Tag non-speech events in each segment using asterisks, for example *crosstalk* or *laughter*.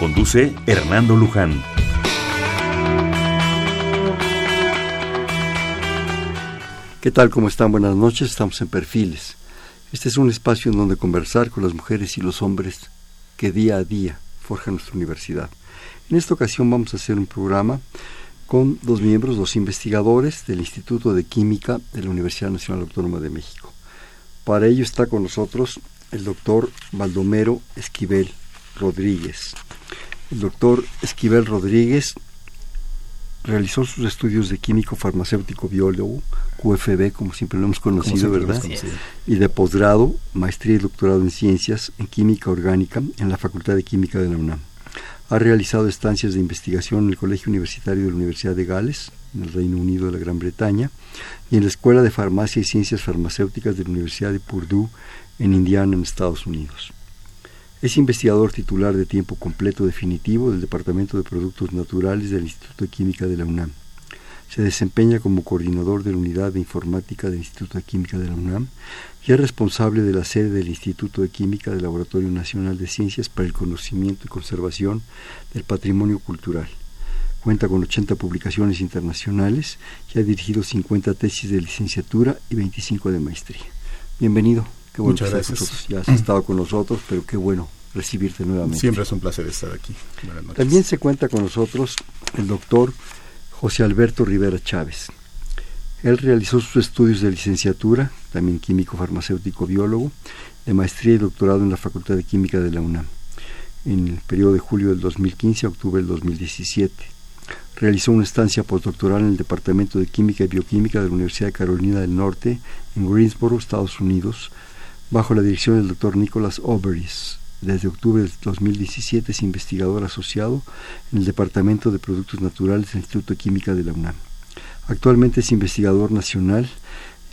Conduce Hernando Luján. ¿Qué tal? ¿Cómo están? Buenas noches. Estamos en Perfiles. Este es un espacio en donde conversar con las mujeres y los hombres que día a día forjan nuestra universidad. En esta ocasión vamos a hacer un programa con dos miembros, dos investigadores del Instituto de Química de la Universidad Nacional Autónoma de México. Para ello está con nosotros el doctor Baldomero Esquivel Rodríguez. El doctor Esquivel Rodríguez realizó sus estudios de químico farmacéutico biólogo, QFB, como siempre lo hemos conocido, ¿verdad? Y de posgrado, maestría y doctorado en ciencias en química orgánica en la Facultad de Química de la UNAM. Ha realizado estancias de investigación en el Colegio Universitario de la Universidad de Gales, en el Reino Unido de la Gran Bretaña, y en la Escuela de Farmacia y Ciencias Farmacéuticas de la Universidad de Purdue, en Indiana, en Estados Unidos. Es investigador titular de tiempo completo definitivo del Departamento de Productos Naturales del Instituto de Química de la UNAM. Se desempeña como coordinador de la Unidad de Informática del Instituto de Química de la UNAM y es responsable de la sede del Instituto de Química del Laboratorio Nacional de Ciencias para el Conocimiento y Conservación del Patrimonio Cultural. Cuenta con 80 publicaciones internacionales y ha dirigido 50 tesis de licenciatura y 25 de maestría. Bienvenido. Qué bueno Muchas gracias. Ya has estado con nosotros, pero qué bueno recibirte nuevamente. Siempre es un placer estar aquí. También se cuenta con nosotros el doctor José Alberto Rivera Chávez. Él realizó sus estudios de licenciatura, también químico farmacéutico biólogo, de maestría y doctorado en la Facultad de Química de la UNAM, en el periodo de julio del 2015 a octubre del 2017. Realizó una estancia postdoctoral en el Departamento de Química y Bioquímica de la Universidad de Carolina del Norte, en Greensboro, Estados Unidos, bajo la dirección del doctor Nicholas Oberis. Desde octubre del 2017 es investigador asociado en el Departamento de Productos Naturales del Instituto de Química de la UNAM. Actualmente es investigador nacional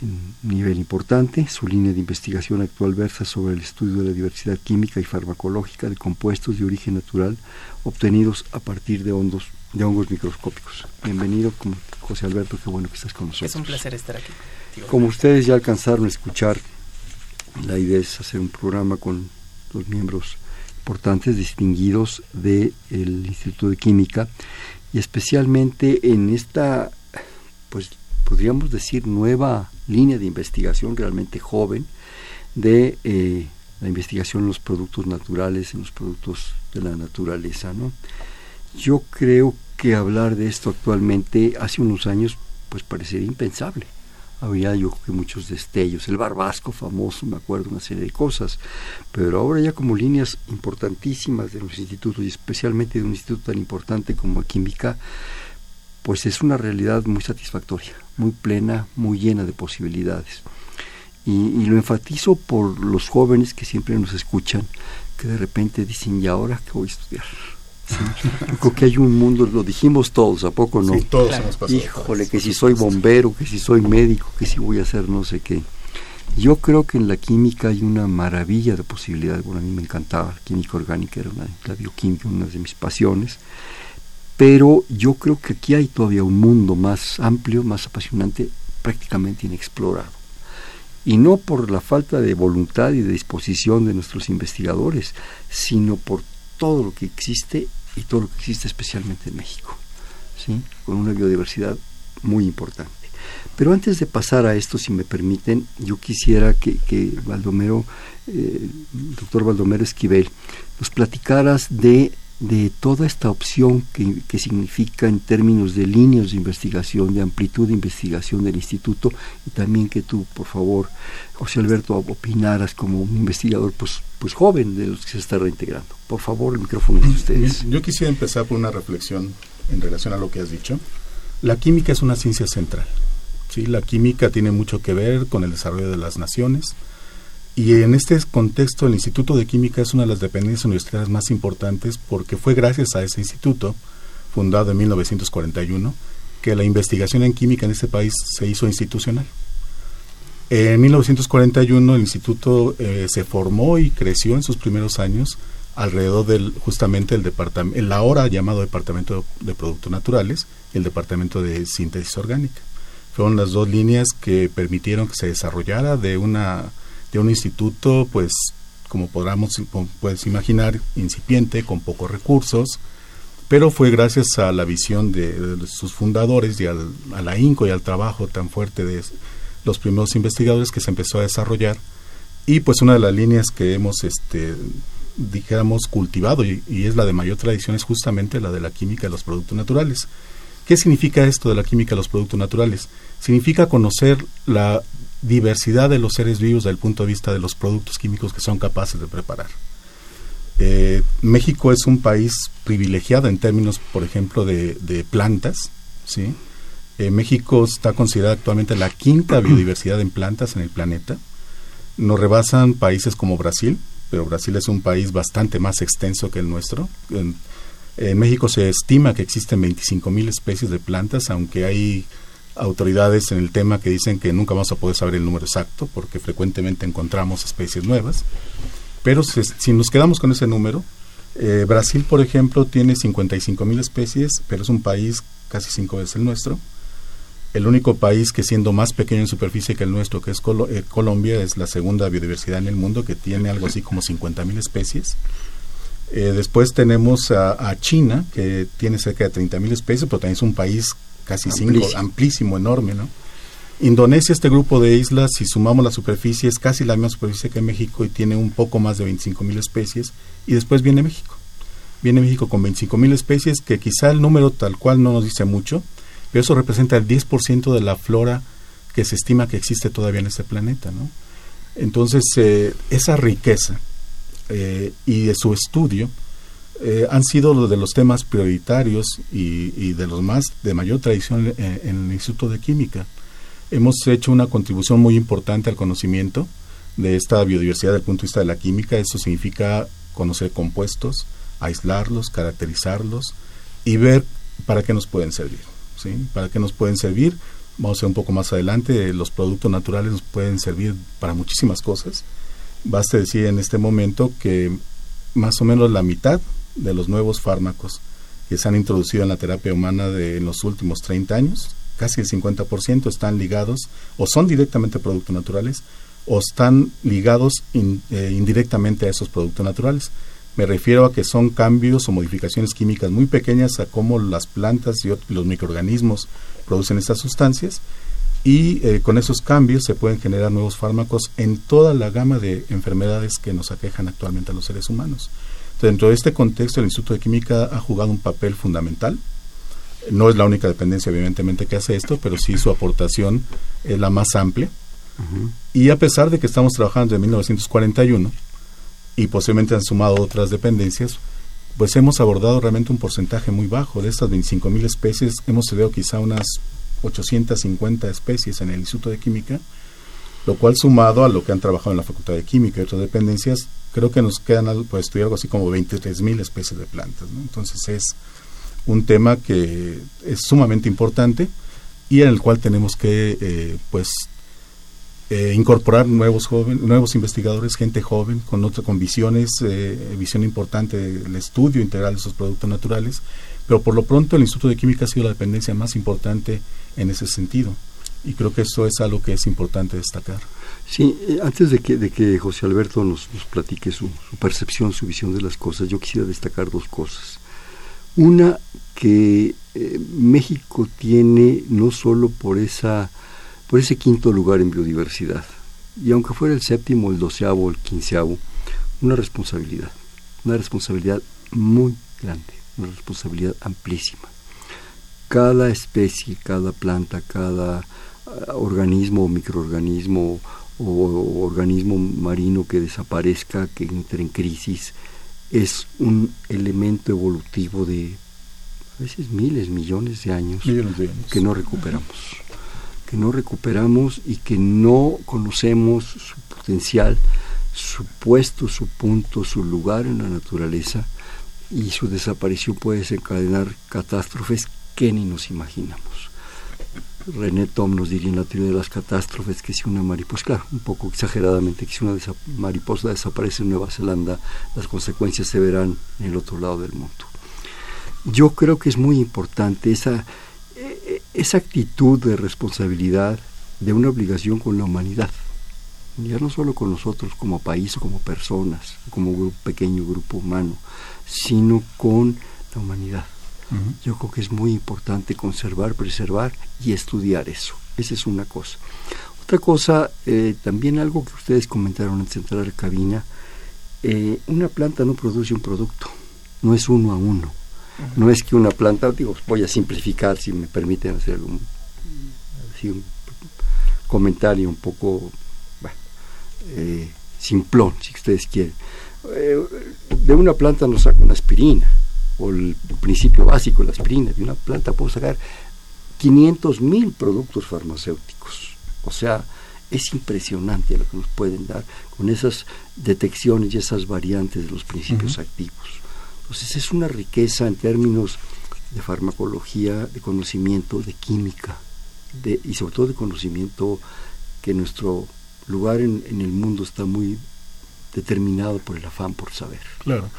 en nivel importante. Su línea de investigación actual versa sobre el estudio de la diversidad química y farmacológica de compuestos de origen natural obtenidos a partir de, hondos, de hongos microscópicos. Bienvenido, José Alberto, qué bueno que estás con nosotros. Es un placer estar aquí. Como ustedes ya alcanzaron a escuchar, la idea es hacer un programa con los miembros importantes, distinguidos del Instituto de Química y especialmente en esta, pues podríamos decir, nueva línea de investigación realmente joven de eh, la investigación en los productos naturales, en los productos de la naturaleza. ¿no? Yo creo que hablar de esto actualmente, hace unos años, pues parecería impensable había yo creo que muchos destellos, el barbasco famoso, me acuerdo, una serie de cosas, pero ahora ya como líneas importantísimas de los institutos y especialmente de un instituto tan importante como Química, pues es una realidad muy satisfactoria, muy plena, muy llena de posibilidades. Y, lo enfatizo por los jóvenes que siempre nos escuchan, que de repente dicen, ¿y ahora qué voy a estudiar? Creo que hay un mundo, lo dijimos todos, ¿a poco no? Sí, todos hemos pasado Híjole, que si soy bombero, que si soy médico, que si voy a hacer no sé qué. Yo creo que en la química hay una maravilla de posibilidades. Bueno, a mí me encantaba la química orgánica, era una, la bioquímica, una de mis pasiones. Pero yo creo que aquí hay todavía un mundo más amplio, más apasionante, prácticamente inexplorado. Y no por la falta de voluntad y de disposición de nuestros investigadores, sino por todo lo que existe y todo lo que existe especialmente en México, ¿sí? con una biodiversidad muy importante. Pero antes de pasar a esto, si me permiten, yo quisiera que, que Baldomero, eh, doctor Baldomero Esquivel, nos platicaras de, de toda esta opción que, que, significa en términos de líneas de investigación, de amplitud de investigación del instituto, y también que tú, por favor, José Alberto, opinaras como un investigador pues, pues joven de los que se está reintegrando. Por favor, el micrófono es de ustedes. Yo quisiera empezar por una reflexión en relación a lo que has dicho. La química es una ciencia central. ¿sí? La química tiene mucho que ver con el desarrollo de las naciones Y en este contexto, el Instituto de Química es una de las dependencias universitarias más importantes porque fue gracias a ese instituto, fundado en 1941, que la investigación en química en este país se hizo institucional. En 1941 el instituto eh, se formó y creció en sus primeros años alrededor del justamente el departamento, el ahora llamado Departamento de Productos Naturales y el Departamento de Síntesis Orgánica. Fueron las dos líneas que permitieron que se desarrollara de una de un instituto, pues como podamos puedes imaginar, incipiente, con pocos recursos, pero fue gracias a la visión de, sus fundadores y al, a la y al trabajo tan fuerte de los primeros investigadores que se empezó a desarrollar y pues una de las líneas que hemos este dijéramos cultivado y, es la de mayor tradición es justamente la de la química de los productos naturales. ¿Qué significa esto de la química de los productos naturales? Significa conocer la diversidad de los seres vivos desde el punto de vista de los productos químicos que son capaces de preparar. Eh, México es un país privilegiado en términos, por ejemplo, de, de plantas, ¿sí? Eh, México está considerado actualmente la quinta *clears throat* biodiversidad en plantas en el planeta. Nos rebasan países como Brasil, pero Brasil es un país bastante más extenso que el nuestro. En, México se estima que existen 25.000 especies de plantas, aunque hay autoridades en el tema que dicen que nunca vamos a poder saber el número exacto, porque frecuentemente encontramos especies nuevas. Pero si, nos quedamos con ese número, eh, Brasil, por ejemplo, tiene 55.000 especies, pero es un país casi cinco veces el nuestro el único país que siendo más pequeño en superficie que el nuestro, que es eh, Colombia, es la segunda biodiversidad en el mundo, que tiene algo así como 50.000 especies. Eh, después tenemos a, China, que tiene cerca de 30.000 especies, pero también es un país casi amplísimo, amplísimo enorme, ¿no? Indonesia, este grupo de islas, si sumamos la superficie, es casi la misma superficie que México y tiene un poco más de 25.000 especies. Y después viene México. Viene México con 25.000 especies, que quizá el número tal cual no nos dice mucho, pero eso representa el 10% de la flora que se estima que existe todavía en este planeta. ¿no? Entonces, eh, esa riqueza eh, y de su estudio eh, han sido de los temas prioritarios y, de los más de mayor tradición en, el Instituto de Química. Hemos hecho una contribución muy importante al conocimiento de esta biodiversidad desde el punto de vista de la química. Eso significa conocer compuestos, aislarlos, caracterizarlos y ver para qué nos pueden servir. ¿Para qué nos pueden servir? Vamos a ver un poco más adelante, los productos naturales nos pueden servir para muchísimas cosas. Basta decir en este momento que más o menos la mitad de los nuevos fármacos que se han introducido en la terapia humana de en los últimos 30 años, casi el 50% están ligados o son directamente productos naturales o están ligados eh, indirectamente a esos productos naturales. Me refiero a que son cambios o modificaciones químicas muy pequeñas a cómo las plantas y los microorganismos producen estas sustancias y eh, con esos cambios se pueden generar nuevos fármacos en toda la gama de enfermedades que nos aquejan actualmente a los seres humanos. Dentro de este contexto, el Instituto de Química ha jugado un papel fundamental. No es la única dependencia, evidentemente, que hace esto, pero sí su aportación es la más amplia. Y a pesar de que estamos trabajando en 1941, y posiblemente han sumado otras dependencias, pues hemos abordado realmente un porcentaje muy bajo. De estas 25 mil especies, hemos estudiado quizá unas 850 especies en el Instituto de Química, lo cual sumado a lo que han trabajado en la Facultad de Química y otras dependencias, creo que nos quedan pues, estudiar algo así como 23 mil especies de plantas. Entonces es un tema que es sumamente importante y en el cual tenemos que eh, pues eh, incorporar nuevos jóvenes, nuevos investigadores, gente joven con otra, con visiones, eh, visión importante del estudio integral de esos productos naturales, pero por lo pronto el Instituto de Química ha sido la dependencia más importante en ese sentido y creo que eso es algo que es importante destacar. Sí, eh, antes de que, de que José Alberto nos, nos platique su, percepción, su visión de las cosas, yo quisiera destacar dos cosas. Una, que México tiene no solo por esa por ese quinto lugar en biodiversidad. Y aunque fuera el séptimo, el doceavo, el quinceavo, una responsabilidad, una responsabilidad muy grande, una responsabilidad amplísima. Cada especie, cada planta, cada ah, organismo o microorganismo o, organismo marino que desaparezca, que entre en crisis, es un elemento evolutivo de a veces miles, millones de años, millones de años. que no recuperamos que no recuperamos y que no conocemos su potencial su puesto, su punto, su lugar en la naturaleza y su desaparición puede desencadenar catástrofes que ni nos imaginamos. René Tom nos diría en la teoría de las catástrofes que si una mariposa, claro, un poco exageradamente, que si una mariposa desaparece en Nueva Zelanda, las consecuencias se verán en el otro lado del mundo. Yo creo que es muy importante esa, e, esa actitud de responsabilidad, de una obligación con la humanidad, ya no solo con nosotros como país, como personas, como pequeño grupo humano, sino con la humanidad. Yo creo que es muy importante conservar, preservar y estudiar eso. Esa es una cosa. Otra cosa, eh, también algo que ustedes comentaron antes de entrar a la cabina, eh, una planta no produce un producto, no es uno a uno. No es que una planta, digo, voy a simplificar si me permiten hacer un comentario un poco eh, simplón, si ustedes quieren. de una planta nos saca una aspirina, o el principio básico, la aspirina, de una planta puedo sacar 500 mil productos farmacéuticos. O sea, es impresionante lo que nos pueden dar con esas detecciones y esas variantes de los principios activos. Entonces es una riqueza en términos de farmacología, de conocimiento, de química de, y sobre todo de conocimiento que nuestro lugar en, en el mundo está muy determinado por el afán por saber. Claro.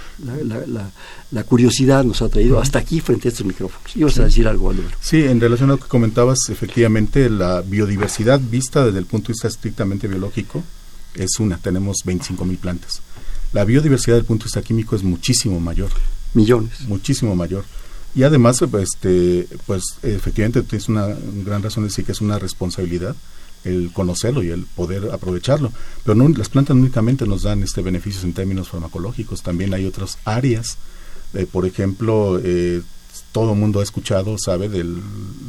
La, curiosidad nos ha traído hasta aquí frente a estos micrófonos. ¿Ibas a decir algo, Álvaro? Sí, en relación a lo que comentabas, efectivamente, la biodiversidad vista desde el punto de vista estrictamente biológico es una. Tenemos 25 mil plantas. La biodiversidad desde el punto de vista químico es muchísimo mayor. Millones. Muchísimo mayor. Y además, este, pues efectivamente tienes una gran razón de decir que es una responsabilidad el conocerlo y el poder aprovecharlo. Pero no, las plantas únicamente nos dan este beneficios en términos farmacológicos, también hay otras áreas. Eh, por ejemplo, eh, todo el mundo ha escuchado, sabe de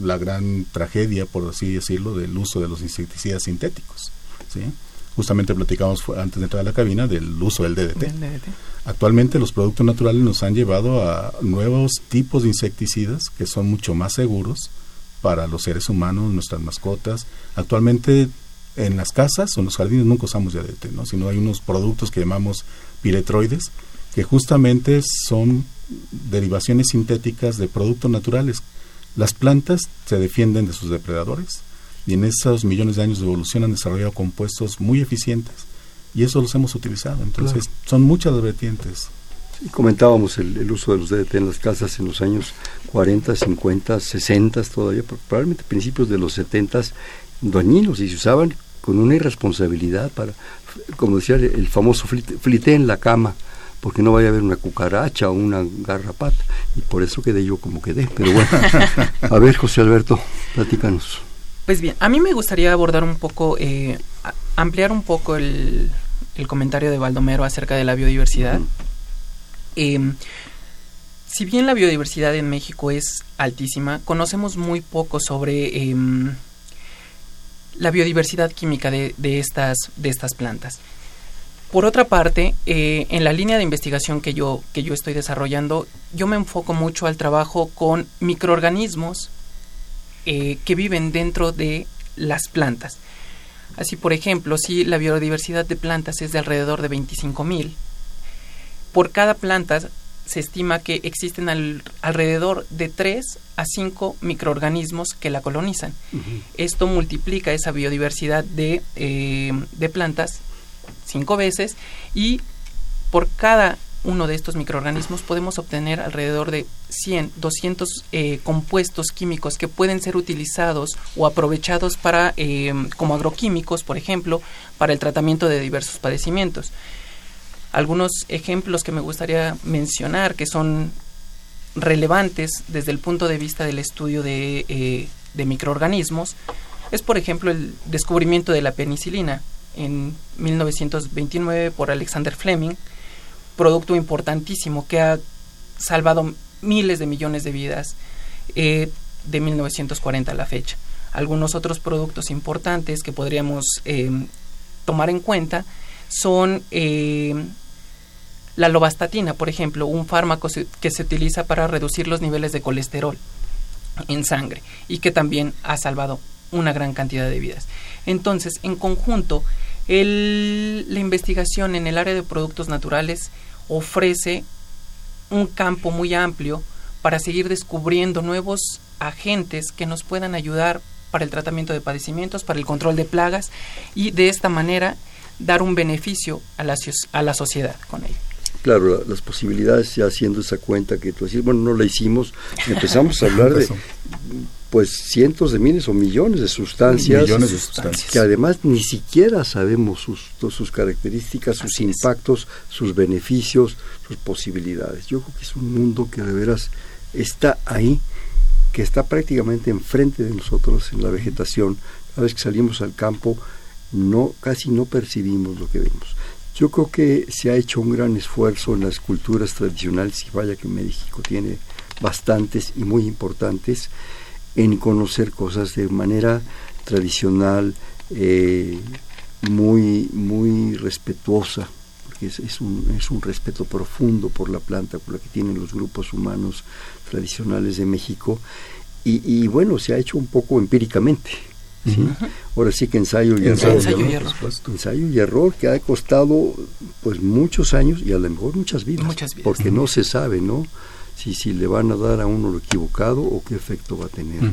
la gran tragedia, por así decirlo, del uso de los insecticidas sintéticos. ¿sí? Justamente platicamos antes de entrar a la cabina del uso del DDT. Actualmente los productos naturales nos han llevado a nuevos tipos de insecticidas que son mucho más seguros, para los seres humanos, nuestras mascotas. Actualmente en las casas o en los jardines nunca usamos DDT, ¿no? sino hay unos productos que llamamos piretroides, que justamente son derivaciones sintéticas de productos naturales. Las plantas se defienden de sus depredadores y en esos millones de años de evolución han desarrollado compuestos muy eficientes y eso los hemos utilizado. Entonces son muchas las vertientes. Y comentábamos el, uso de los DDT en las casas en los años 40, 50, 60 todavía, probablemente principios de los 70 dañinos y se usaban con una irresponsabilidad para, como decía el famoso flite, en la cama, porque no vaya a haber una cucaracha o una garrapata. Y por eso quedé yo como quedé. Pero bueno, *laughs* a ver, José Alberto, platícanos. Pues bien, a mí me gustaría abordar un poco, eh, ampliar un poco el, el, comentario de Baldomero acerca de la biodiversidad. Em, si bien la biodiversidad en México es altísima, conocemos muy poco sobre em, la biodiversidad química de, estas, de estas plantas. Por otra parte, eh, en la línea de investigación que yo, que yo estoy desarrollando, yo me enfoco mucho al trabajo con microorganismos eh, que viven dentro de las plantas. Así, por ejemplo, si la biodiversidad de plantas es de alrededor de 25.000, por cada planta se estima que existen alrededor de 3 a 5 microorganismos que la colonizan. Esto multiplica esa biodiversidad de, eh, de plantas cinco veces y por cada uno de estos microorganismos podemos obtener alrededor de 100, 200 eh, compuestos químicos que pueden ser utilizados o aprovechados para, eh, como agroquímicos, por ejemplo, para el tratamiento de diversos padecimientos. Algunos ejemplos que me gustaría mencionar que son relevantes desde el punto de vista del estudio de, eh, microorganismos es, por ejemplo, el descubrimiento de la penicilina en 1929 por Alexander Fleming, producto importantísimo que ha salvado miles de millones de vidas eh, de 1940 a la fecha. Algunos otros productos importantes que podríamos eh, tomar en cuenta son la lovastatina, por ejemplo, un fármaco que se utiliza para reducir los niveles de colesterol en sangre y que también ha salvado una gran cantidad de vidas. Entonces, en conjunto, la investigación en el área de productos naturales ofrece un campo muy amplio para seguir descubriendo nuevos agentes que nos puedan ayudar para el tratamiento de padecimientos, para el control de plagas y de esta manera dar un beneficio a la, a la sociedad con ello. Claro, las posibilidades, ya haciendo esa cuenta que tú decís, bueno, no la hicimos, empezamos a hablar de *laughs* pues cientos de miles o millones de sustancias, millones de sustancias. que además ni siquiera sabemos sus, sus características, sus impactos, sus beneficios, sus posibilidades. Yo creo que es un mundo que de veras está ahí, que está prácticamente enfrente de nosotros en la vegetación. Cada vez que salimos al campo, no casi no percibimos lo que vemos. Yo creo que se ha hecho un gran esfuerzo en las culturas tradicionales, y vaya que México tiene bastantes y muy importantes, en conocer cosas de manera tradicional, eh, muy, muy respetuosa, porque es, un, es un respeto profundo por la planta, por la que tienen los grupos humanos tradicionales de México, y, y bueno, se ha hecho un poco empíricamente. ¿Sí? Ahora sí que ensayo y ensayo, error. y error. Ensayo y error que ha costado pues muchos años y a lo mejor muchas vidas, muchas vidas. porque no se sabe, ¿no? Si, si le van a dar a uno lo equivocado o qué efecto va a tener.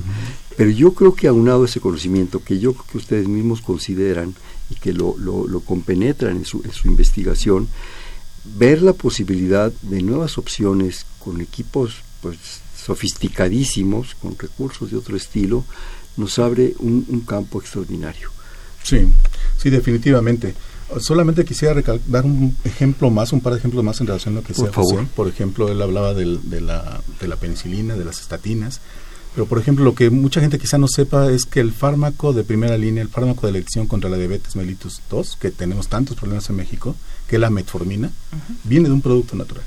Pero yo creo que aunado ese conocimiento que yo creo que ustedes mismos consideran y que lo, lo, lo compenetran en su, en su investigación, ver la posibilidad de nuevas opciones con equipos pues sofisticadísimos, con recursos de otro estilo, nos abre un, un campo extraordinario. Sí, sí, definitivamente. Solamente quisiera dar un ejemplo más, un par de ejemplos más en relación a lo que Por sea favor. José. Por ejemplo, él hablaba del- de, la, de la penicilina, de las estatinas. Pero, por ejemplo, lo que mucha gente quizá no sepa es que el fármaco de primera línea, el fármaco de elección contra la diabetes mellitus 2, que tenemos tantos problemas en México, que es la metformina, viene de un producto natural.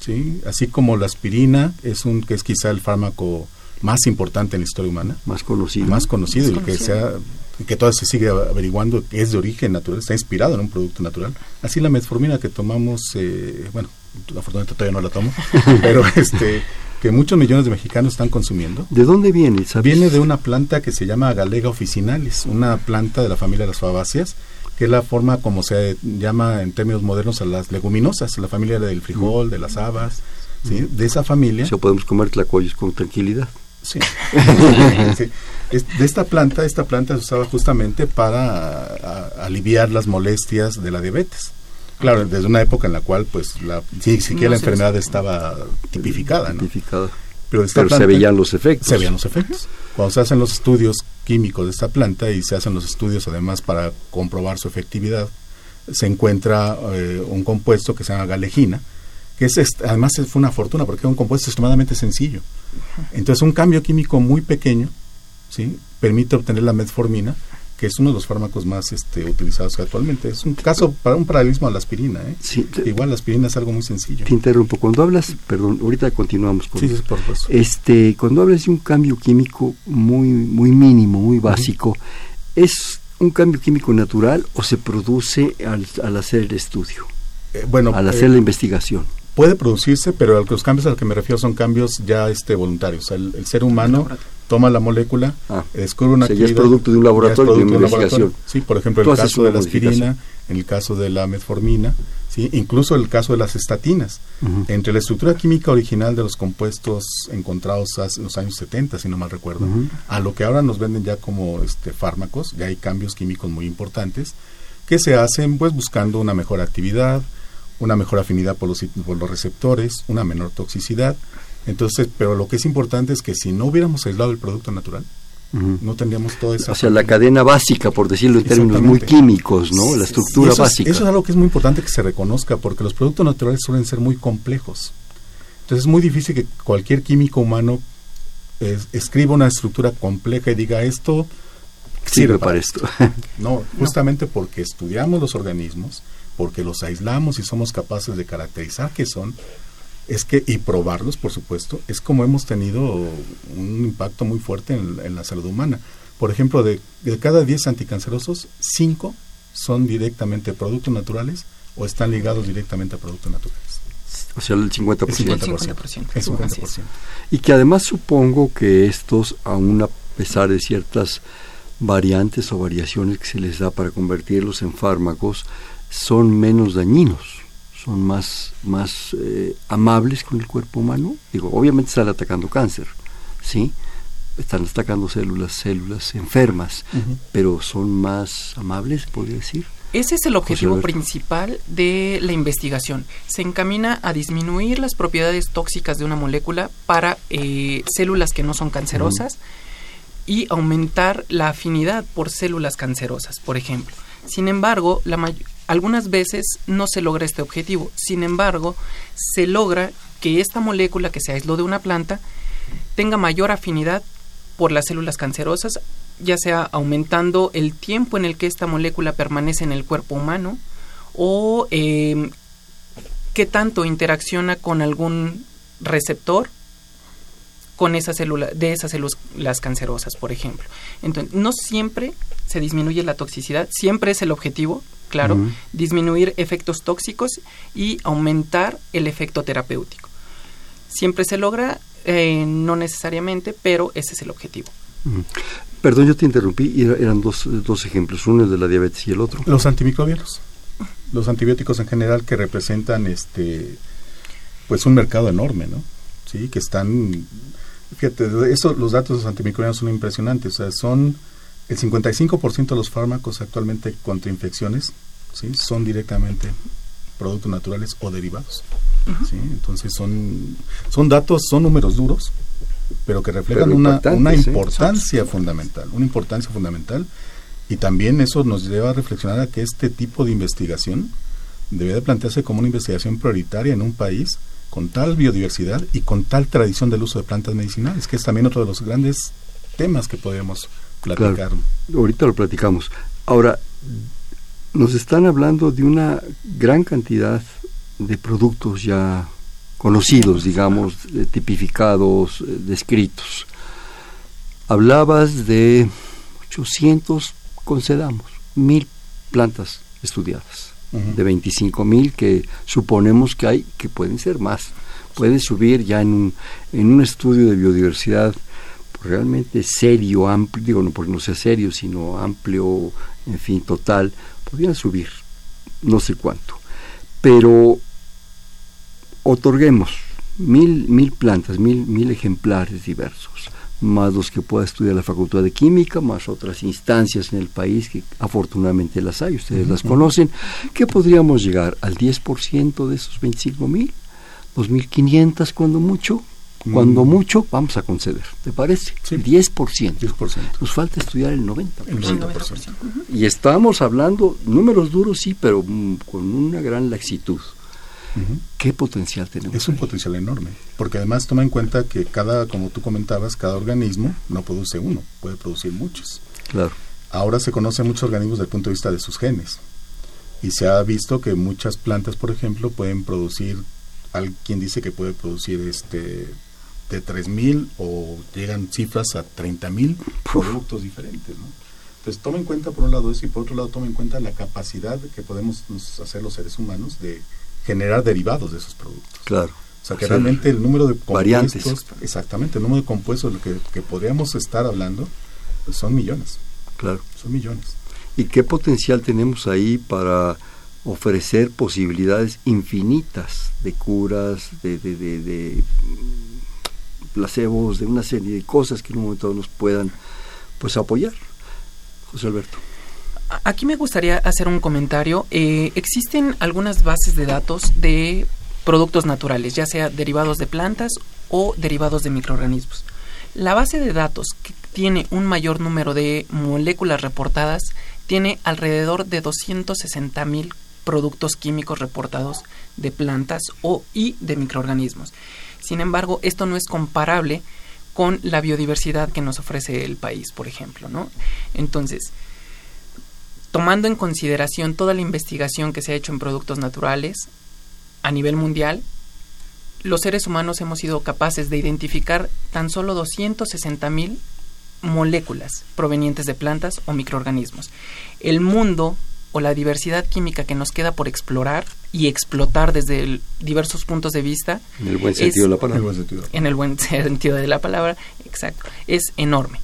¿sí? Así como la aspirina, es un que es quizá el fármaco más importante en la historia humana Más conocido. más conocido Más y que conocido. sea y que todavía se sigue averiguando que es de origen natural, está inspirado en un producto natural. Así la metformina que tomamos, eh, bueno, afortunadamente todavía no la tomo, *laughs* pero este que muchos millones de mexicanos están consumiendo. ¿De dónde viene? ¿sabes? Viene de una planta que se llama Galega officinalis, una planta de la familia de las fabáceas, que es la forma como se llama en términos modernos a las leguminosas, la familia del frijol, de las habas, ¿sí? de esa familia. O sea, podemos comer tlacoyos con tranquilidad. Sí. *laughs* De esta planta, esta planta se usaba justamente para a- a- aliviar las molestias de la diabetes. Claro, desde una época en la cual, pues, la, ni siquiera No la se enfermedad estaba tipificada, ¿no? Tipificada. Pero, esta Pero se planta- veían los efectos. Se veían los efectos. Cuando se hacen los estudios químicos de esta planta y se hacen los estudios además para comprobar su efectividad, se encuentra eh, un compuesto que se llama galejina, que es además fue una fortuna porque es un compuesto extremadamente sencillo. Entonces un cambio químico muy pequeño ¿sí? permite obtener la metformina, que es uno de los fármacos más este, utilizados actualmente. Es un caso para un paralelismo a la aspirina. ¿eh? Sí, te, Igual la aspirina es algo muy sencillo. te interrumpo. Cuando hablas, perdón, ahorita continuamos con Sí, sí, por. Este, cuando hablas de un cambio químico muy, muy mínimo, muy básico, ¿es un cambio químico natural o se produce al, al hacer el estudio, Eh, bueno, al eh, hacer la investigación? Puede producirse, pero a los cambios a los que me refiero son cambios ya este, voluntarios. O sea, el, el ser humano toma la molécula, Ah, descubre una o sea, ya es producto de un laboratorio, de una un laboratorio. investigación. Sí, por ejemplo, el caso de la aspirina, en el caso de la metformina, ¿sí? incluso el caso de las estatinas. Entre la estructura química original de los compuestos encontrados hace- en los años 70, si no mal recuerdo, a lo que ahora nos venden ya como este, fármacos, ya hay cambios químicos muy importantes que se hacen pues buscando una mejor actividad, una mejor afinidad por los, por los receptores, una menor toxicidad. Entonces, pero lo que es importante es que si no hubiéramos aislado el producto natural, no tendríamos toda esa... O sea, la cadena básica, por decirlo en términos muy químicos, ¿no? La estructura eso es- básica. eso es algo que es muy importante que se reconozca, porque los productos naturales suelen ser muy complejos. Entonces es muy difícil que cualquier químico humano escriba una estructura compleja y diga esto Sirve para esto. *laughs* No, justamente porque estudiamos los organismos, porque los aislamos y somos capaces de caracterizar qué son, es que, y probarlos, por supuesto, es como hemos tenido un impacto muy fuerte en, en la salud humana. Por ejemplo, de, de cada 10 anticancerosos, 5 son directamente productos naturales o están ligados directamente a productos naturales. o sea, el 50%. El 50%. 50%. El 50%. Así es. Y que además supongo que estos, aún a pesar de ciertas variantes o variaciones que se les da para convertirlos en fármacos son menos dañinos, son más, más eh, amables con el cuerpo humano. Digo, obviamente están atacando cáncer, ¿sí? Están atacando células, células enfermas, pero son más amables, podría decir. Ese es el objetivo principal de la investigación. Se encamina a disminuir las propiedades tóxicas de una molécula para eh, células que no son cancerosas y aumentar la afinidad por células cancerosas, por ejemplo. Sin embargo, algunas veces no se logra este objetivo. Sin embargo, se logra que esta molécula que se aisló de una planta tenga mayor afinidad por las células cancerosas, ya sea aumentando el tiempo en el que esta molécula permanece en el cuerpo humano o eh, qué tanto interacciona con algún receptor con esa célula, de esas células cancerosas, por ejemplo. Entonces, no siempre se disminuye la toxicidad, siempre es el objetivo, claro, disminuir efectos tóxicos y aumentar el efecto terapéutico. Siempre se logra, eh, no necesariamente, pero ese es el objetivo. Perdón, yo te interrumpí, eran dos, dos ejemplos, uno es de la diabetes y el otro. Los antimicrobianos, los antibióticos en general que representan este pues un mercado enorme, ¿no? Sí, que están Fíjate, eso, los datos de los antimicrobianos son impresionantes. O sea, son el 55% de los fármacos actualmente contra infecciones, ¿sí? Son directamente productos naturales o derivados. ¿sí? Entonces son, son datos, son números duros, pero que reflejan una, una importancia fundamental, una importancia fundamental. Y también eso nos lleva a reflexionar a que este tipo de investigación debe de plantearse como una investigación prioritaria en un país con tal biodiversidad y con tal tradición del uso de plantas medicinales, que es también otro de los grandes temas que podemos platicar. ahorita lo platicamos. Ahora, nos están hablando de una gran cantidad de productos ya conocidos, digamos, tipificados, eh, descritos. Hablabas de 800, concedamos, mil plantas estudiadas de 25 mil que suponemos que hay, que pueden ser más. Puede subir ya en un, en un estudio de biodiversidad realmente serio, amplio, digo no porque no sea serio, sino amplio, en fin, total, podrían subir, no sé cuánto. Pero otorguemos mil, mil plantas, mil, mil ejemplares diversos más los que pueda estudiar la Facultad de Química, más otras instancias en el país que afortunadamente las hay, ustedes las conocen, que podríamos llegar al 10% de esos 25 mil, 2.500 cuando mucho, cuando mucho vamos a conceder, ¿te parece? Sí. 10%. 10%. Nos falta estudiar el 90%. El 90%. Y estamos hablando, números duros sí, pero mm, con una gran laxitud. ¿Qué potencial tenemos? Es un potencial enorme, porque además toma en cuenta que cada, como tú comentabas, cada organismo no produce uno, puede producir muchos. Claro. Ahora se conocen muchos organismos desde el punto de vista de sus genes. Y se ha visto que muchas plantas, por ejemplo, pueden producir, alguien dice que puede producir este de 3.000 o llegan cifras a 30.000 productos diferentes. ¿no? Entonces toma en cuenta por un lado eso y por otro lado toma en cuenta la capacidad que podemos hacer los seres humanos de generar derivados de esos productos. Claro. O sea que realmente el número de compuestos, variantes. exactamente, el número de compuestos de lo que, que podríamos estar hablando pues son millones. Claro. Son millones. ¿Y qué potencial tenemos ahí para ofrecer posibilidades infinitas de curas, de, de, de, de placebos, de una serie de cosas que en un momento nos puedan pues apoyar? José Alberto. Aquí me gustaría hacer un comentario. Eh, existen algunas bases de datos de productos naturales, ya sea derivados de plantas o derivados de microorganismos. La base de datos que tiene un mayor número de moléculas reportadas tiene alrededor de 260 mil productos químicos reportados de plantas o y de microorganismos. Sin embargo, esto no es comparable con la biodiversidad que nos ofrece el país, por ejemplo, ¿no? Entonces, tomando en consideración toda la investigación que se ha hecho en productos naturales a nivel mundial, los seres humanos hemos sido capaces de identificar tan solo 260 mil moléculas provenientes de plantas o microorganismos. El mundo o la diversidad química que nos queda por explorar y explotar desde diversos puntos de vista. En el buen sentido de la palabra. En el buen *laughs* sentido de la palabra, exacto. Es enorme.